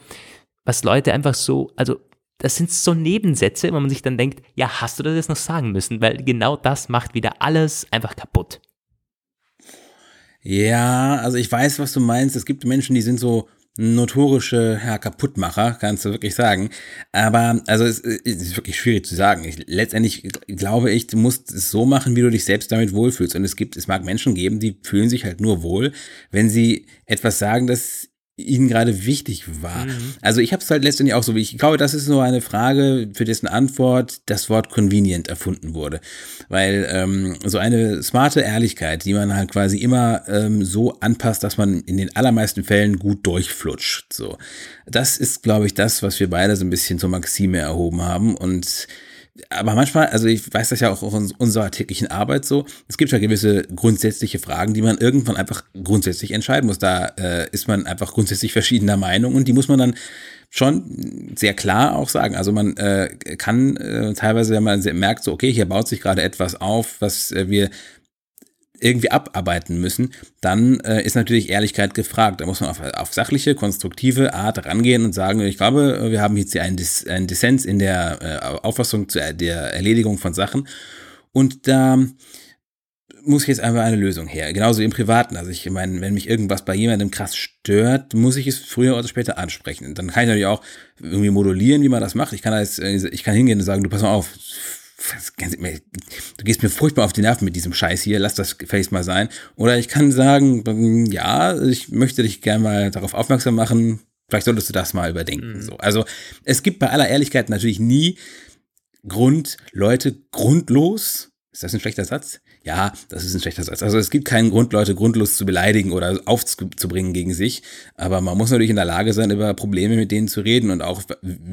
was Leute einfach so, also das sind so Nebensätze, wo man sich dann denkt, ja, hast du das jetzt noch sagen müssen? Weil genau das macht wieder alles einfach kaputt. Ja, also ich weiß, was du meinst. Es gibt Menschen, die sind so notorische ja, Kaputtmacher, kannst du wirklich sagen. Aber also es, es ist wirklich schwierig zu sagen. Ich, letztendlich glaube ich, du musst es so machen, wie du dich selbst damit wohlfühlst. Und es gibt, es mag Menschen geben, die fühlen sich halt nur wohl, wenn sie etwas sagen, das ihnen gerade wichtig war. Mhm. Also ich habe es halt letztendlich auch so, wie ich glaube, das ist nur eine Frage, für dessen Antwort das Wort convenient erfunden wurde. Weil ähm, so eine smarte Ehrlichkeit, die man halt quasi immer ähm, so anpasst, dass man in den allermeisten Fällen gut durchflutscht. So, das ist, glaube ich, das, was wir beide so ein bisschen zur Maxime erhoben haben und aber manchmal, also ich weiß das ja auch in unserer täglichen Arbeit so, es gibt ja gewisse grundsätzliche Fragen, die man irgendwann einfach grundsätzlich entscheiden muss. Da äh, ist man einfach grundsätzlich verschiedener Meinung und die muss man dann schon sehr klar auch sagen. Also man äh, kann äh, teilweise, wenn man merkt, so, okay, hier baut sich gerade etwas auf, was äh, wir irgendwie abarbeiten müssen, dann äh, ist natürlich Ehrlichkeit gefragt. Da muss man auf, auf sachliche, konstruktive Art rangehen und sagen, ich glaube, wir haben jetzt hier einen, Dis, einen Dissens in der äh, Auffassung zu der Erledigung von Sachen. Und da muss jetzt einfach eine Lösung her. Genauso im Privaten. Also ich meine, wenn mich irgendwas bei jemandem krass stört, muss ich es früher oder später ansprechen. Dann kann ich natürlich auch irgendwie modulieren, wie man das macht. Ich kann, als, ich kann hingehen und sagen, du pass mal auf, du gehst mir furchtbar auf die Nerven mit diesem Scheiß hier, lass das gefälligst mal sein. Oder ich kann sagen, ja, ich möchte dich gerne mal darauf aufmerksam machen, vielleicht solltest du das mal überdenken. Mhm. So. Also es gibt bei aller Ehrlichkeit natürlich nie Grund, Leute grundlos, ist das ein schlechter Satz? Ja, das ist ein schlechter Satz. Also es gibt keinen Grund, Leute grundlos zu beleidigen oder aufzubringen gegen sich. Aber man muss natürlich in der Lage sein, über Probleme mit denen zu reden und auch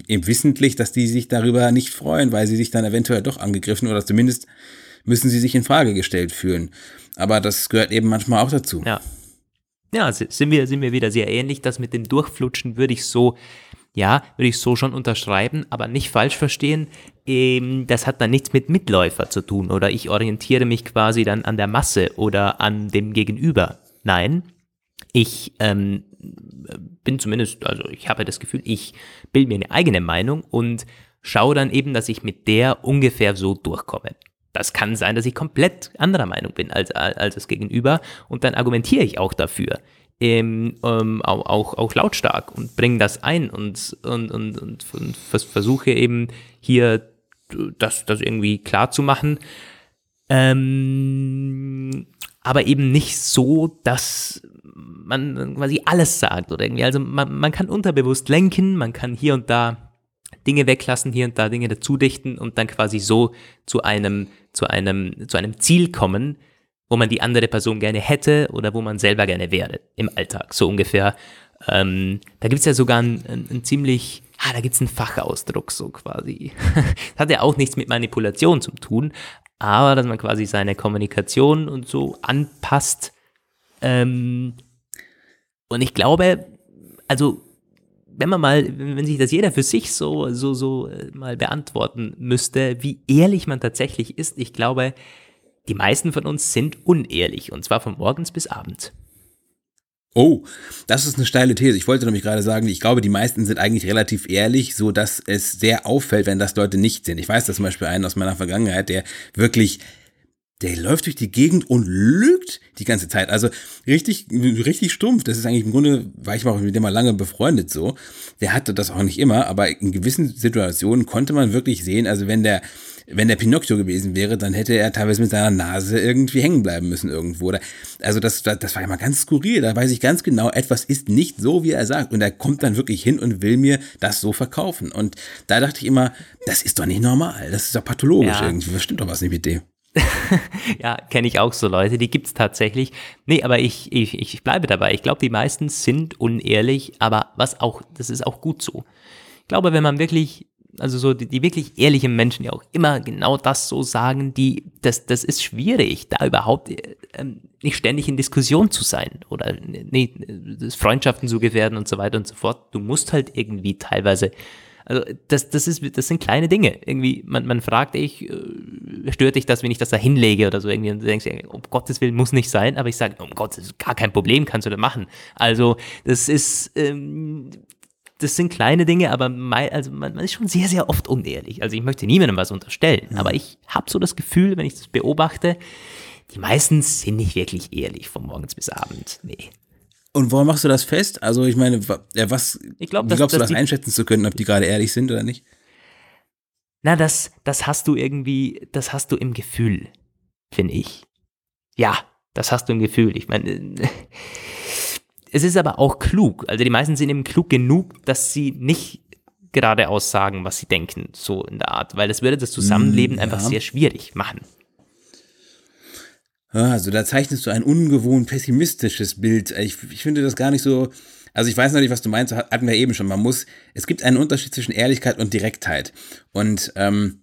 wissentlich, dass die sich darüber nicht freuen, weil sie sich dann eventuell doch angegriffen oder zumindest müssen sie sich in Frage gestellt fühlen. Aber das gehört eben manchmal auch dazu. Ja. Ja, sind wir, sind wir wieder sehr ähnlich. Das mit dem Durchflutschen würde ich so ja, würde ich so schon unterschreiben, aber nicht falsch verstehen. Ähm, das hat dann nichts mit Mitläufer zu tun oder ich orientiere mich quasi dann an der Masse oder an dem Gegenüber. Nein, ich ähm, bin zumindest, also ich habe das Gefühl, ich bilde mir eine eigene Meinung und schaue dann eben, dass ich mit der ungefähr so durchkomme. Das kann sein, dass ich komplett anderer Meinung bin als, als das Gegenüber und dann argumentiere ich auch dafür ähm, ähm, auch, auch, auch lautstark und bringe das ein und, und, und, und, und versuche eben hier das, das irgendwie klar zu machen. Ähm, aber eben nicht so, dass man quasi alles sagt oder irgendwie. Also man, man kann unterbewusst lenken, man kann hier und da Dinge weglassen, hier und da Dinge dazudichten und dann quasi so zu einem, zu einem, zu einem Ziel kommen, wo man die andere Person gerne hätte oder wo man selber gerne wäre im Alltag, so ungefähr. Ähm, da gibt's ja sogar ein, ein, ein ziemlich, ah, da gibt's einen Fachausdruck so quasi. (laughs) das hat ja auch nichts mit Manipulation zu tun, aber dass man quasi seine Kommunikation und so anpasst. Ähm, und ich glaube, also wenn man mal, wenn sich das jeder für sich so, so, so äh, mal beantworten müsste, wie ehrlich man tatsächlich ist, ich glaube, die meisten von uns sind unehrlich und zwar von morgens bis abends. Oh, das ist eine steile These. Ich wollte nämlich gerade sagen, ich glaube, die meisten sind eigentlich relativ ehrlich, so dass es sehr auffällt, wenn das Leute nicht sind. Ich weiß das zum Beispiel einen aus meiner Vergangenheit, der wirklich der läuft durch die Gegend und lügt die ganze Zeit. Also richtig, richtig stumpf. Das ist eigentlich im Grunde, war ich mal mit dem mal lange befreundet so. Der hatte das auch nicht immer, aber in gewissen Situationen konnte man wirklich sehen, also wenn der, wenn der Pinocchio gewesen wäre, dann hätte er teilweise mit seiner Nase irgendwie hängen bleiben müssen irgendwo. Also das, das war immer ganz skurril. Da weiß ich ganz genau, etwas ist nicht so, wie er sagt. Und er kommt dann wirklich hin und will mir das so verkaufen. Und da dachte ich immer, das ist doch nicht normal. Das ist doch pathologisch ja. irgendwie. Was stimmt doch was nicht mit dem? (laughs) ja, kenne ich auch so Leute, die gibt es tatsächlich. Nee, aber ich, ich, ich bleibe dabei. Ich glaube, die meisten sind unehrlich, aber was auch, das ist auch gut so. Ich glaube, wenn man wirklich also so die, die wirklich ehrlichen Menschen, die auch immer genau das so sagen, die, das, das ist schwierig, da überhaupt ähm, nicht ständig in Diskussion zu sein oder nee, Freundschaften zu gefährden und so weiter und so fort. Du musst halt irgendwie teilweise also das, das, ist, das sind kleine Dinge. Irgendwie, man, man fragt dich, äh, stört dich das, wenn ich das da hinlege oder so irgendwie und du denkst, um Gottes Willen muss nicht sein, aber ich sage, um Gottes Willen, gar kein Problem, kannst du da machen. Also das ist, ähm, das sind kleine Dinge, aber mein, also man, man, ist schon sehr, sehr oft unehrlich. Also ich möchte niemandem was unterstellen, mhm. aber ich habe so das Gefühl, wenn ich das beobachte, die meisten sind nicht wirklich ehrlich von morgens bis abends. Nee. Und woran machst du das fest? Also ich meine, was ich glaub, wie glaubst du das einschätzen zu können, ob die gerade ehrlich sind oder nicht? Na, das, das hast du irgendwie, das hast du im Gefühl, finde ich. Ja, das hast du im Gefühl. Ich meine, (laughs) Es ist aber auch klug. Also die meisten sind eben klug genug, dass sie nicht geradeaus sagen, was sie denken, so in der Art, weil das würde das Zusammenleben mm, ja. einfach sehr schwierig machen. Also da zeichnest du ein ungewohnt pessimistisches Bild. Ich, ich finde das gar nicht so. Also ich weiß natürlich, was du meinst, hatten wir eben schon. Man muss, es gibt einen Unterschied zwischen Ehrlichkeit und Direktheit. Und ähm,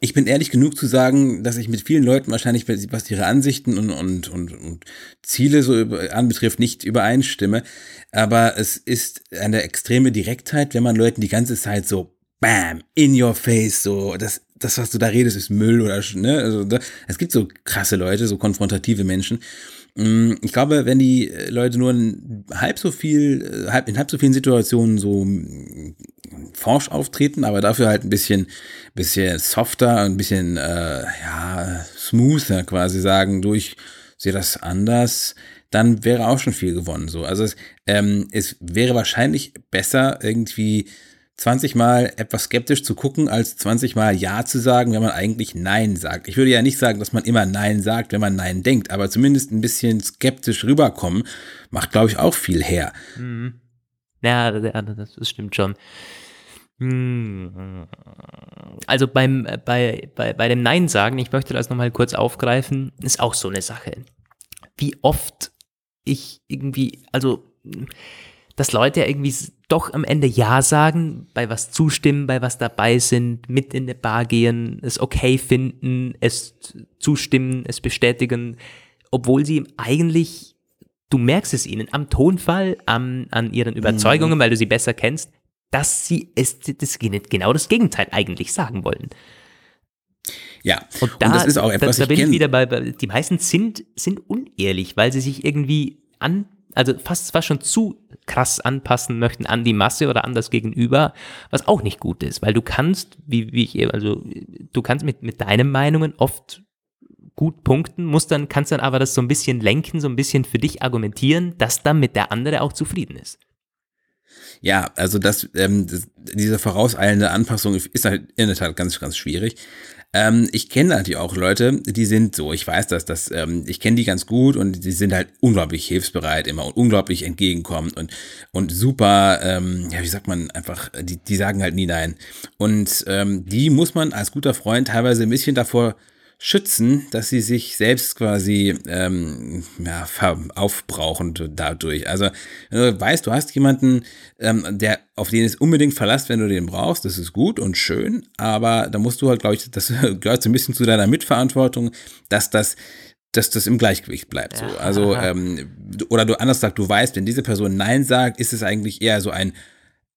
ich bin ehrlich genug zu sagen, dass ich mit vielen Leuten wahrscheinlich, was ihre Ansichten und, und, und, und Ziele so anbetrifft, nicht übereinstimme. Aber es ist eine extreme Direktheit, wenn man Leuten die ganze Zeit so bam, in your face, so, das, das, was du da redest, ist Müll oder, ne, also, da, es gibt so krasse Leute, so konfrontative Menschen. Mm, ich glaube, wenn die Leute nur halb so viel, halb, in halb so vielen Situationen so mm, forsch auftreten, aber dafür halt ein bisschen, bisschen softer, ein bisschen, äh, ja, smoother quasi sagen, du, ich sehe das anders, dann wäre auch schon viel gewonnen, so. Also es, ähm, es wäre wahrscheinlich besser irgendwie 20 Mal etwas skeptisch zu gucken, als 20 Mal Ja zu sagen, wenn man eigentlich Nein sagt. Ich würde ja nicht sagen, dass man immer Nein sagt, wenn man Nein denkt, aber zumindest ein bisschen skeptisch rüberkommen, macht, glaube ich, auch viel her. Mhm. Ja, das, stimmt schon. Hm. Also beim, bei, bei, bei dem Nein sagen, ich möchte das nochmal kurz aufgreifen, ist auch so eine Sache. Wie oft ich irgendwie, also dass Leute irgendwie doch am Ende Ja sagen, bei was zustimmen, bei was dabei sind, mit in eine Bar gehen, es okay finden, es zustimmen, es bestätigen, obwohl sie eigentlich, du merkst es ihnen am Tonfall, am, an ihren mhm. Überzeugungen, mhm. weil du sie besser kennst, dass sie es das, genau das Gegenteil eigentlich sagen wollen. Ja, und, da, und das ist auch etwas, da, da bin ich, ich wieder bei, bei, die meisten sind, sind unehrlich, weil sie sich irgendwie an also fast zwar schon zu krass anpassen möchten an die Masse oder an das Gegenüber, was auch nicht gut ist, weil du kannst, wie, wie ich, also du kannst mit, mit deinen Meinungen oft gut punkten, musst dann, kannst dann aber das so ein bisschen lenken, so ein bisschen für dich argumentieren, dass dann mit der andere auch zufrieden ist. Ja, also das, ähm, das, diese vorauseilende Anpassung ist halt in der Tat ganz, ganz schwierig. Ähm, ich kenne natürlich auch Leute, die sind so, ich weiß das, dass, ähm, ich kenne die ganz gut und die sind halt unglaublich hilfsbereit immer und unglaublich entgegenkommend und, und super, ähm, ja, wie sagt man einfach, die, die sagen halt nie nein. Und ähm, die muss man als guter Freund teilweise ein bisschen davor schützen, dass sie sich selbst quasi ähm, ja, aufbrauchen dadurch. Also wenn du weißt, du hast jemanden, ähm, der auf den es unbedingt verlasst, wenn du den brauchst, das ist gut und schön, aber da musst du halt, glaube ich, (laughs) das gehört so ein bisschen zu deiner Mitverantwortung, dass das dass das im Gleichgewicht bleibt. Ja. So. Also, ähm, oder du anders sagst, du weißt, wenn diese Person Nein sagt, ist es eigentlich eher so ein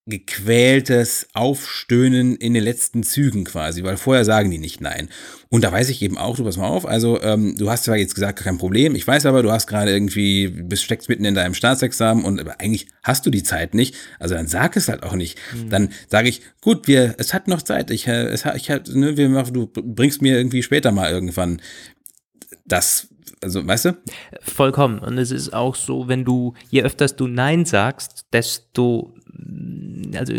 gequältes Aufstöhnen in den letzten Zügen quasi, weil vorher sagen die nicht nein. Und da weiß ich eben auch, du pass mal auf, also ähm, du hast zwar jetzt gesagt, kein Problem, ich weiß aber, du hast gerade irgendwie, bist steckst mitten in deinem Staatsexamen und eigentlich hast du die Zeit nicht, also dann sag es halt auch nicht. Mhm. Dann sage ich, gut, wir, es hat noch Zeit, ich, äh, es ich, ne, wir machen, du bringst mir irgendwie später mal irgendwann das also weißt du? Vollkommen. Und es ist auch so, wenn du, je öfters du Nein sagst, desto also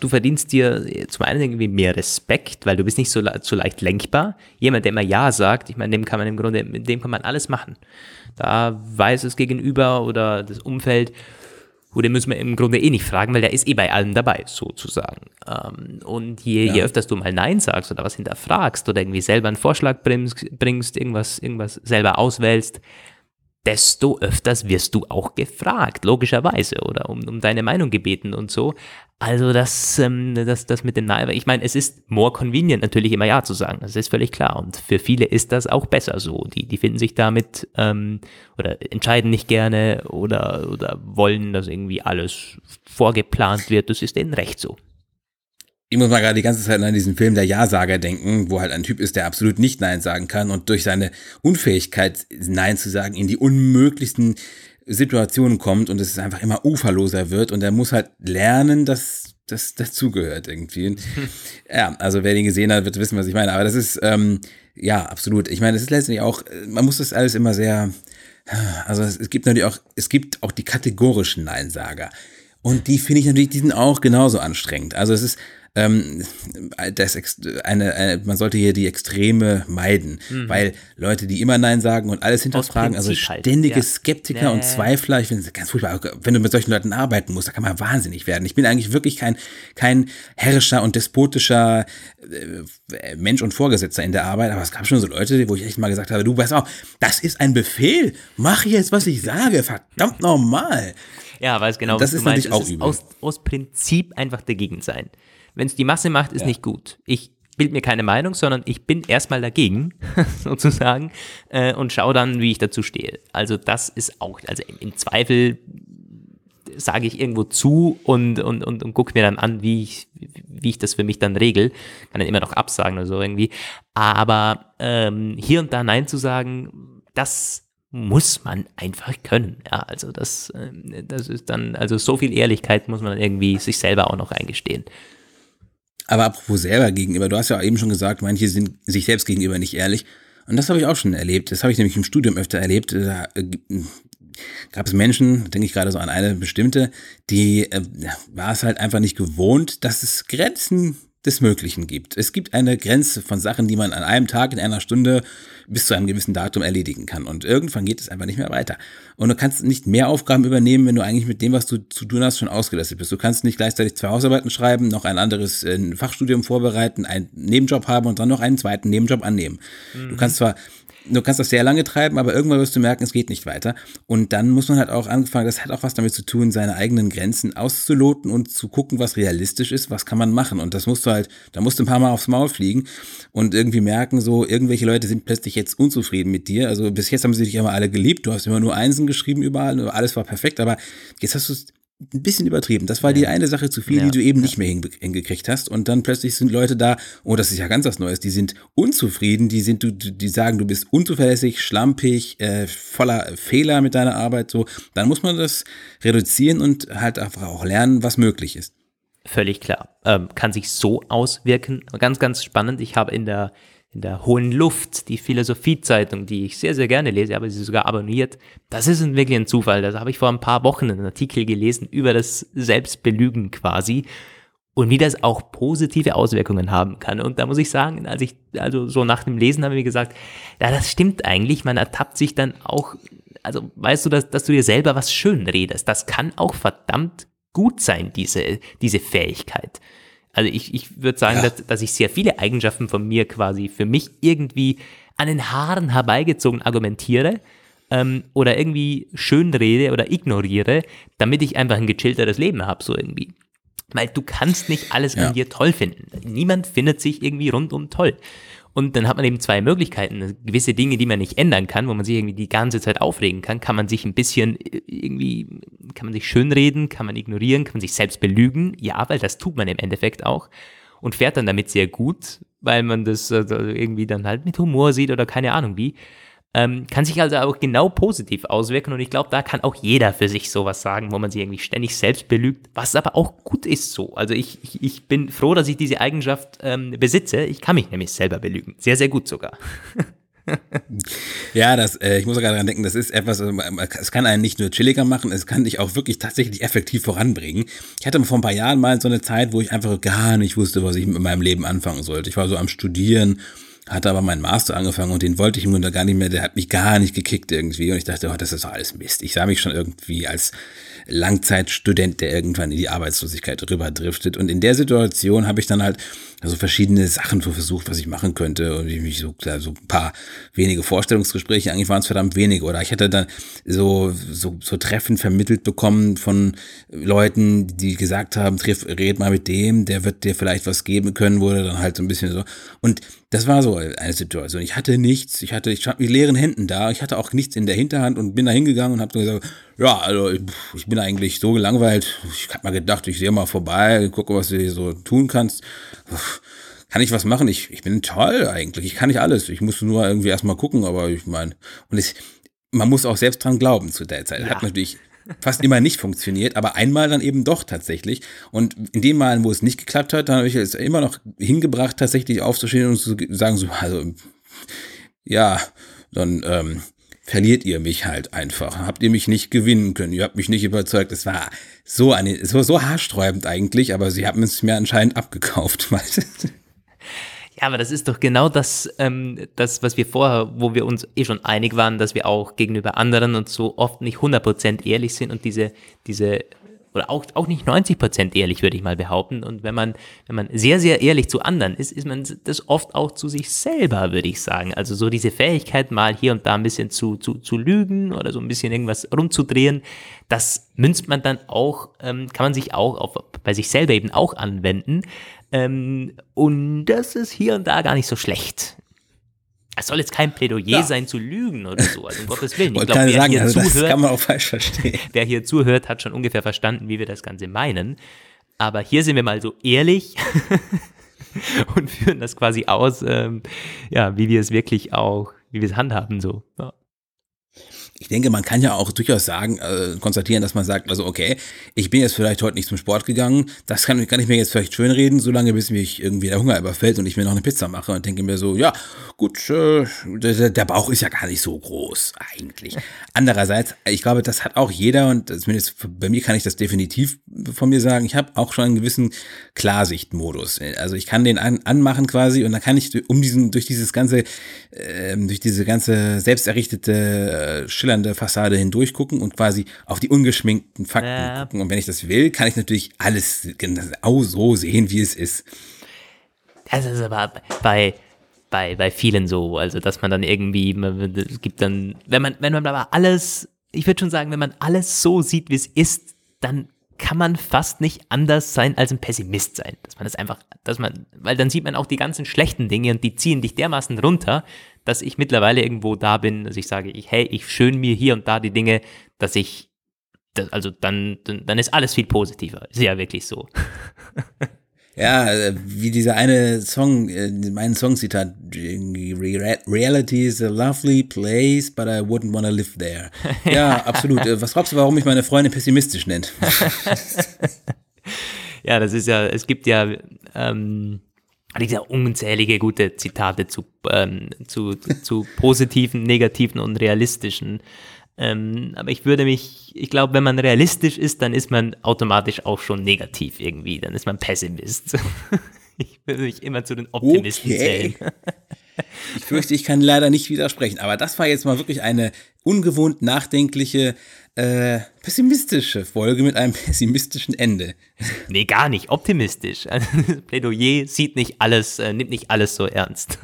du verdienst dir zum einen irgendwie mehr Respekt, weil du bist nicht so, so leicht lenkbar. Jemand, der immer Ja sagt, ich meine, dem kann man im Grunde, mit dem kann man alles machen. Da weiß es Gegenüber oder das Umfeld, wo den müssen wir im Grunde eh nicht fragen, weil der ist eh bei allem dabei, sozusagen. Ähm, und je, ja. je öfters du mal Nein sagst oder was hinterfragst oder irgendwie selber einen Vorschlag bringst, bringst irgendwas, irgendwas selber auswählst, desto öfters wirst du auch gefragt, logischerweise, oder um, um deine Meinung gebeten und so. Also das, ähm, das, das mit dem Nein, ich meine, es ist more convenient natürlich immer Ja zu sagen, das ist völlig klar. Und für viele ist das auch besser so. Die, die finden sich damit ähm, oder entscheiden nicht gerne oder, oder wollen, dass irgendwie alles vorgeplant wird. Das ist denen recht so ich muss mal gerade die ganze Zeit an diesen Film Der Ja-Sager denken, wo halt ein Typ ist, der absolut nicht Nein sagen kann und durch seine Unfähigkeit, Nein zu sagen, in die unmöglichsten Situationen kommt und es einfach immer uferloser wird und er muss halt lernen, dass das dazugehört irgendwie. (laughs) ja, also wer den gesehen hat, wird wissen, was ich meine. Aber das ist, ähm, ja, absolut. Ich meine, es ist letztendlich auch, man muss das alles immer sehr, also es, es gibt natürlich auch, es gibt auch die kategorischen Neinsager. Und die finde ich natürlich, die sind auch genauso anstrengend. Also es ist, ähm, das eine, eine, man sollte hier die Extreme meiden, mhm. weil Leute, die immer Nein sagen und alles hinterfragen, also halt, ständige halt. ja. Skeptiker nee. und Zweifler, ich finde es ganz furchtbar, wenn du mit solchen Leuten arbeiten musst, da kann man wahnsinnig werden. Ich bin eigentlich wirklich kein, kein herrischer und despotischer äh, Mensch und Vorgesetzter in der Arbeit, aber es gab schon so Leute, wo ich echt mal gesagt habe, du weißt auch, das ist ein Befehl, mach jetzt, was ich sage, verdammt normal. Ja, weiß genau, das was ist du meinst. Auch übel. Aus, aus Prinzip einfach dagegen sein. Wenn es die Masse macht, ist ja. nicht gut. Ich bilde mir keine Meinung, sondern ich bin erstmal dagegen, (laughs) sozusagen, äh, und schaue dann, wie ich dazu stehe. Also das ist auch, also im, im Zweifel sage ich irgendwo zu und, und, und, und gucke mir dann an, wie ich, wie ich das für mich dann regel. Kann dann immer noch absagen oder so irgendwie. Aber ähm, hier und da Nein zu sagen, das muss man einfach können. Ja, also das, äh, das ist dann, also so viel Ehrlichkeit muss man dann irgendwie sich selber auch noch eingestehen. Aber apropos selber gegenüber, du hast ja eben schon gesagt, manche sind sich selbst gegenüber nicht ehrlich. Und das habe ich auch schon erlebt. Das habe ich nämlich im Studium öfter erlebt. Da äh, gab es Menschen, denke ich gerade so an eine bestimmte, die äh, war es halt einfach nicht gewohnt, dass es Grenzen des Möglichen gibt. Es gibt eine Grenze von Sachen, die man an einem Tag in einer Stunde bis zu einem gewissen Datum erledigen kann. Und irgendwann geht es einfach nicht mehr weiter. Und du kannst nicht mehr Aufgaben übernehmen, wenn du eigentlich mit dem, was du zu tun hast, schon ausgelastet bist. Du kannst nicht gleichzeitig zwei Hausarbeiten schreiben, noch ein anderes äh, Fachstudium vorbereiten, einen Nebenjob haben und dann noch einen zweiten Nebenjob annehmen. Mhm. Du kannst zwar du kannst das sehr lange treiben, aber irgendwann wirst du merken, es geht nicht weiter. Und dann muss man halt auch anfangen, das hat auch was damit zu tun, seine eigenen Grenzen auszuloten und zu gucken, was realistisch ist, was kann man machen. Und das musst du halt, da musst du ein paar Mal aufs Maul fliegen und irgendwie merken, so, irgendwelche Leute sind plötzlich jetzt unzufrieden mit dir. Also bis jetzt haben sie dich immer alle geliebt, du hast immer nur Einsen geschrieben überall, alles war perfekt, aber jetzt hast du es ein bisschen übertrieben. Das war ja. die eine Sache zu viel, ja. die du eben ja. nicht mehr hingekriegt hast. Und dann plötzlich sind Leute da, oh, das ist ja ganz was Neues, die sind unzufrieden, die sind, die sagen, du bist unzuverlässig, schlampig, äh, voller Fehler mit deiner Arbeit, so. Dann muss man das reduzieren und halt einfach auch lernen, was möglich ist. Völlig klar. Ähm, kann sich so auswirken. Ganz, ganz spannend. Ich habe in der in der hohen Luft, die Philosophiezeitung, die ich sehr, sehr gerne lese, habe sie sogar abonniert. Das ist wirklich ein Zufall. Das habe ich vor ein paar Wochen einen Artikel gelesen über das Selbstbelügen quasi. und wie das auch positive Auswirkungen haben kann. Und da muss ich sagen, als ich, also so nach dem Lesen habe ich gesagt, ja, das stimmt eigentlich, man ertappt sich dann auch, also weißt du, dass, dass du dir selber was schön redest, das kann auch verdammt gut sein, diese, diese Fähigkeit. Also ich, ich würde sagen, ja. dass, dass ich sehr viele Eigenschaften von mir quasi für mich irgendwie an den Haaren herbeigezogen argumentiere ähm, oder irgendwie schön rede oder ignoriere, damit ich einfach ein gechillteres Leben habe, so irgendwie. Weil du kannst nicht alles ja. an dir toll finden. Niemand findet sich irgendwie rundum toll. Und dann hat man eben zwei Möglichkeiten. Gewisse Dinge, die man nicht ändern kann, wo man sich irgendwie die ganze Zeit aufregen kann, kann man sich ein bisschen äh, irgendwie, kann man sich schönreden, kann man ignorieren, kann man sich selbst belügen. Ja, weil das tut man im Endeffekt auch. Und fährt dann damit sehr gut, weil man das äh, irgendwie dann halt mit Humor sieht oder keine Ahnung wie. Ähm, kann sich also auch genau positiv auswirken und ich glaube, da kann auch jeder für sich sowas sagen, wo man sich irgendwie ständig selbst belügt, was aber auch gut ist so. Also ich, ich, ich bin froh, dass ich diese Eigenschaft ähm, besitze. Ich kann mich nämlich selber belügen. Sehr, sehr gut sogar. ja, das, äh, ich muss gerade daran denken, das ist etwas, also, es kann einen nicht nur chilliger machen, es kann dich auch wirklich tatsächlich effektiv voranbringen. Ich hatte vor ein paar Jahren mal so eine Zeit, wo ich einfach gar nicht wusste, was ich mit meinem Leben anfangen sollte. Ich war so am Studieren hatte aber meinen Master angefangen und den wollte ich im Grunde gar nicht mehr, der hat mich gar nicht gekickt irgendwie. Und ich dachte, oh, das ist doch alles Mist. Ich sah mich schon irgendwie als Langzeitstudent, der irgendwann in die Arbeitslosigkeit rüber driftet und in der Situation habe ich dann halt also verschiedene Sachen so versucht, was ich machen könnte. Und ich mich so, so ein paar wenige Vorstellungsgespräche, eigentlich waren es verdammt wenige oder? Ich hatte dann so, so, so Treffen vermittelt bekommen von Leuten, die gesagt haben, triff, red mal mit dem, der wird dir vielleicht was geben können, wurde dann halt so ein bisschen so. Und das war so eine Situation. Ich hatte nichts, ich hatte, ich stand mit leeren Händen da, ich hatte auch nichts in der Hinterhand und bin da hingegangen und habe so gesagt, ja, also ich, bin eigentlich so gelangweilt. Ich habe mal gedacht, ich sehe mal vorbei, gucke, was du hier so tun kannst. Kann ich was machen? Ich, ich bin toll eigentlich. Ich kann nicht alles. Ich muss nur irgendwie erstmal gucken, aber ich meine, und ich, man muss auch selbst dran glauben zu der Zeit. Ja. Hat natürlich fast immer nicht funktioniert, aber einmal dann eben doch tatsächlich. Und in den Malen, wo es nicht geklappt hat, dann habe ich es immer noch hingebracht, tatsächlich aufzustehen und zu sagen, so, also, ja, dann ähm, verliert ihr mich halt einfach. Habt ihr mich nicht gewinnen können, ihr habt mich nicht überzeugt. Es war so eine, so, so haarsträubend eigentlich, aber sie haben es mir anscheinend abgekauft. (laughs) Ja, aber das ist doch genau das, ähm, das, was wir vorher, wo wir uns eh schon einig waren, dass wir auch gegenüber anderen und so oft nicht 100% ehrlich sind und diese, diese oder auch, auch nicht 90 Prozent ehrlich, würde ich mal behaupten. Und wenn man, wenn man sehr, sehr ehrlich zu anderen ist, ist man das oft auch zu sich selber, würde ich sagen. Also so diese Fähigkeit, mal hier und da ein bisschen zu, zu, zu lügen oder so ein bisschen irgendwas rumzudrehen, das münzt man dann auch, ähm, kann man sich auch auf, bei sich selber eben auch anwenden. Ähm, und das ist hier und da gar nicht so schlecht. Es soll jetzt kein Plädoyer ja. sein zu lügen oder so, also um (laughs) Gottes Willen. Ich glaube, wer sagen, hier also zuhört, das kann man auch falsch verstehen. (laughs) Wer hier zuhört, hat schon ungefähr verstanden, wie wir das Ganze meinen. Aber hier sind wir mal so ehrlich (laughs) und führen das quasi aus, ähm, ja, wie wir es wirklich auch, wie wir es handhaben so. Ja ich denke, man kann ja auch durchaus sagen, äh, konstatieren, dass man sagt, also okay, ich bin jetzt vielleicht heute nicht zum Sport gegangen, das kann, kann ich mir jetzt vielleicht schön reden, solange bis mich irgendwie der Hunger überfällt und ich mir noch eine Pizza mache und denke mir so, ja, gut, äh, der, der Bauch ist ja gar nicht so groß eigentlich. Andererseits, ich glaube, das hat auch jeder und zumindest bei mir kann ich das definitiv von mir sagen, ich habe auch schon einen gewissen Klarsichtmodus. Also ich kann den an, anmachen quasi und dann kann ich um diesen, durch dieses ganze, äh, durch diese ganze selbsterrichtete äh, schillernde Fassade hindurch gucken und quasi auf die ungeschminkten Fakten ja. gucken. Und wenn ich das will, kann ich natürlich alles genau so sehen, wie es ist. Das ist aber bei, bei, bei vielen so, also dass man dann irgendwie, es gibt dann, wenn man, wenn man aber alles, ich würde schon sagen, wenn man alles so sieht, wie es ist, dann kann man fast nicht anders sein als ein Pessimist sein. Dass man das einfach, dass man, weil dann sieht man auch die ganzen schlechten Dinge und die ziehen dich dermaßen runter, dass ich mittlerweile irgendwo da bin, dass ich sage, ich, hey, ich schön mir hier und da die Dinge, dass ich, das, also dann, dann, dann ist alles viel positiver. Ist ja wirklich so. (laughs) Ja, äh, wie dieser eine Song, äh, mein Songzitat, Reality is a lovely place, but I wouldn't want to live there. (laughs) Ja, absolut. Äh, was glaubst du, warum mich meine Freundin pessimistisch nennt? (laughs) ja, das ist ja, es gibt ja ähm, diese unzählige gute Zitate zu, ähm, zu, zu positiven, negativen und realistischen Ähm, aber ich würde mich, ich glaube, wenn man realistisch ist, dann ist man automatisch auch schon negativ irgendwie. Dann ist man Pessimist. (laughs) ich würde mich immer zu den Optimisten okay. zählen. (laughs) Ich fürchte, ich kann leider nicht widersprechen, aber das war jetzt mal wirklich eine ungewohnt nachdenkliche, äh, pessimistische Folge mit einem (laughs) pessimistischen Ende. Nee, gar nicht. Optimistisch. Also, (laughs) Plädoyer sieht nicht alles, äh, nimmt nicht alles so ernst.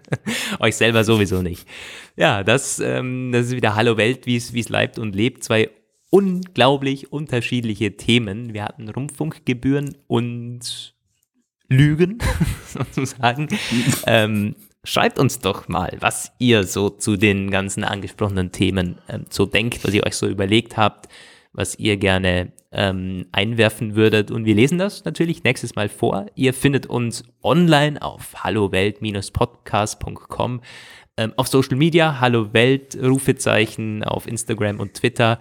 (laughs) Euch selber sowieso nicht. Ja, das, ähm, das ist wieder Hallo Welt, wie es leibt und lebt. Zwei unglaublich unterschiedliche Themen. Wir hatten Rundfunkgebühren und Lügen, sozusagen. ähm, Schreibt uns doch mal, was ihr so zu den ganzen angesprochenen Themen ähm, so denkt, was ihr euch so überlegt habt, was ihr gerne ähm, einwerfen würdet. Und wir lesen das natürlich nächstes Mal vor. Ihr findet uns online auf hallowelt-podcast.com, ähm, auf Social Media, Hallo Welt, Rufezeichen auf Instagram und Twitter.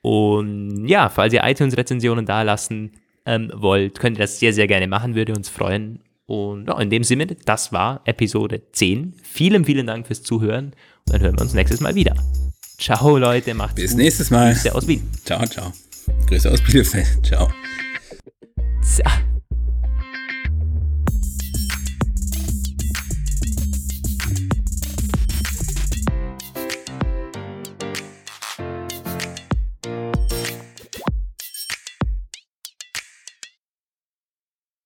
Und ja, falls ihr iTunes-Rezensionen da lassen ähm, wollt, könnt ihr das sehr, sehr gerne machen, würde uns freuen. Und ja, in dem Sinne, das war Episode 10. Vielen, vielen Dank fürs Zuhören und dann hören wir uns nächstes Mal wieder. Ciao, Leute, macht's Bis gut. Bis nächstes Mal. Grüße aus Wien. Ciao, ciao. Grüße aus Bielefeld. Ciao. So.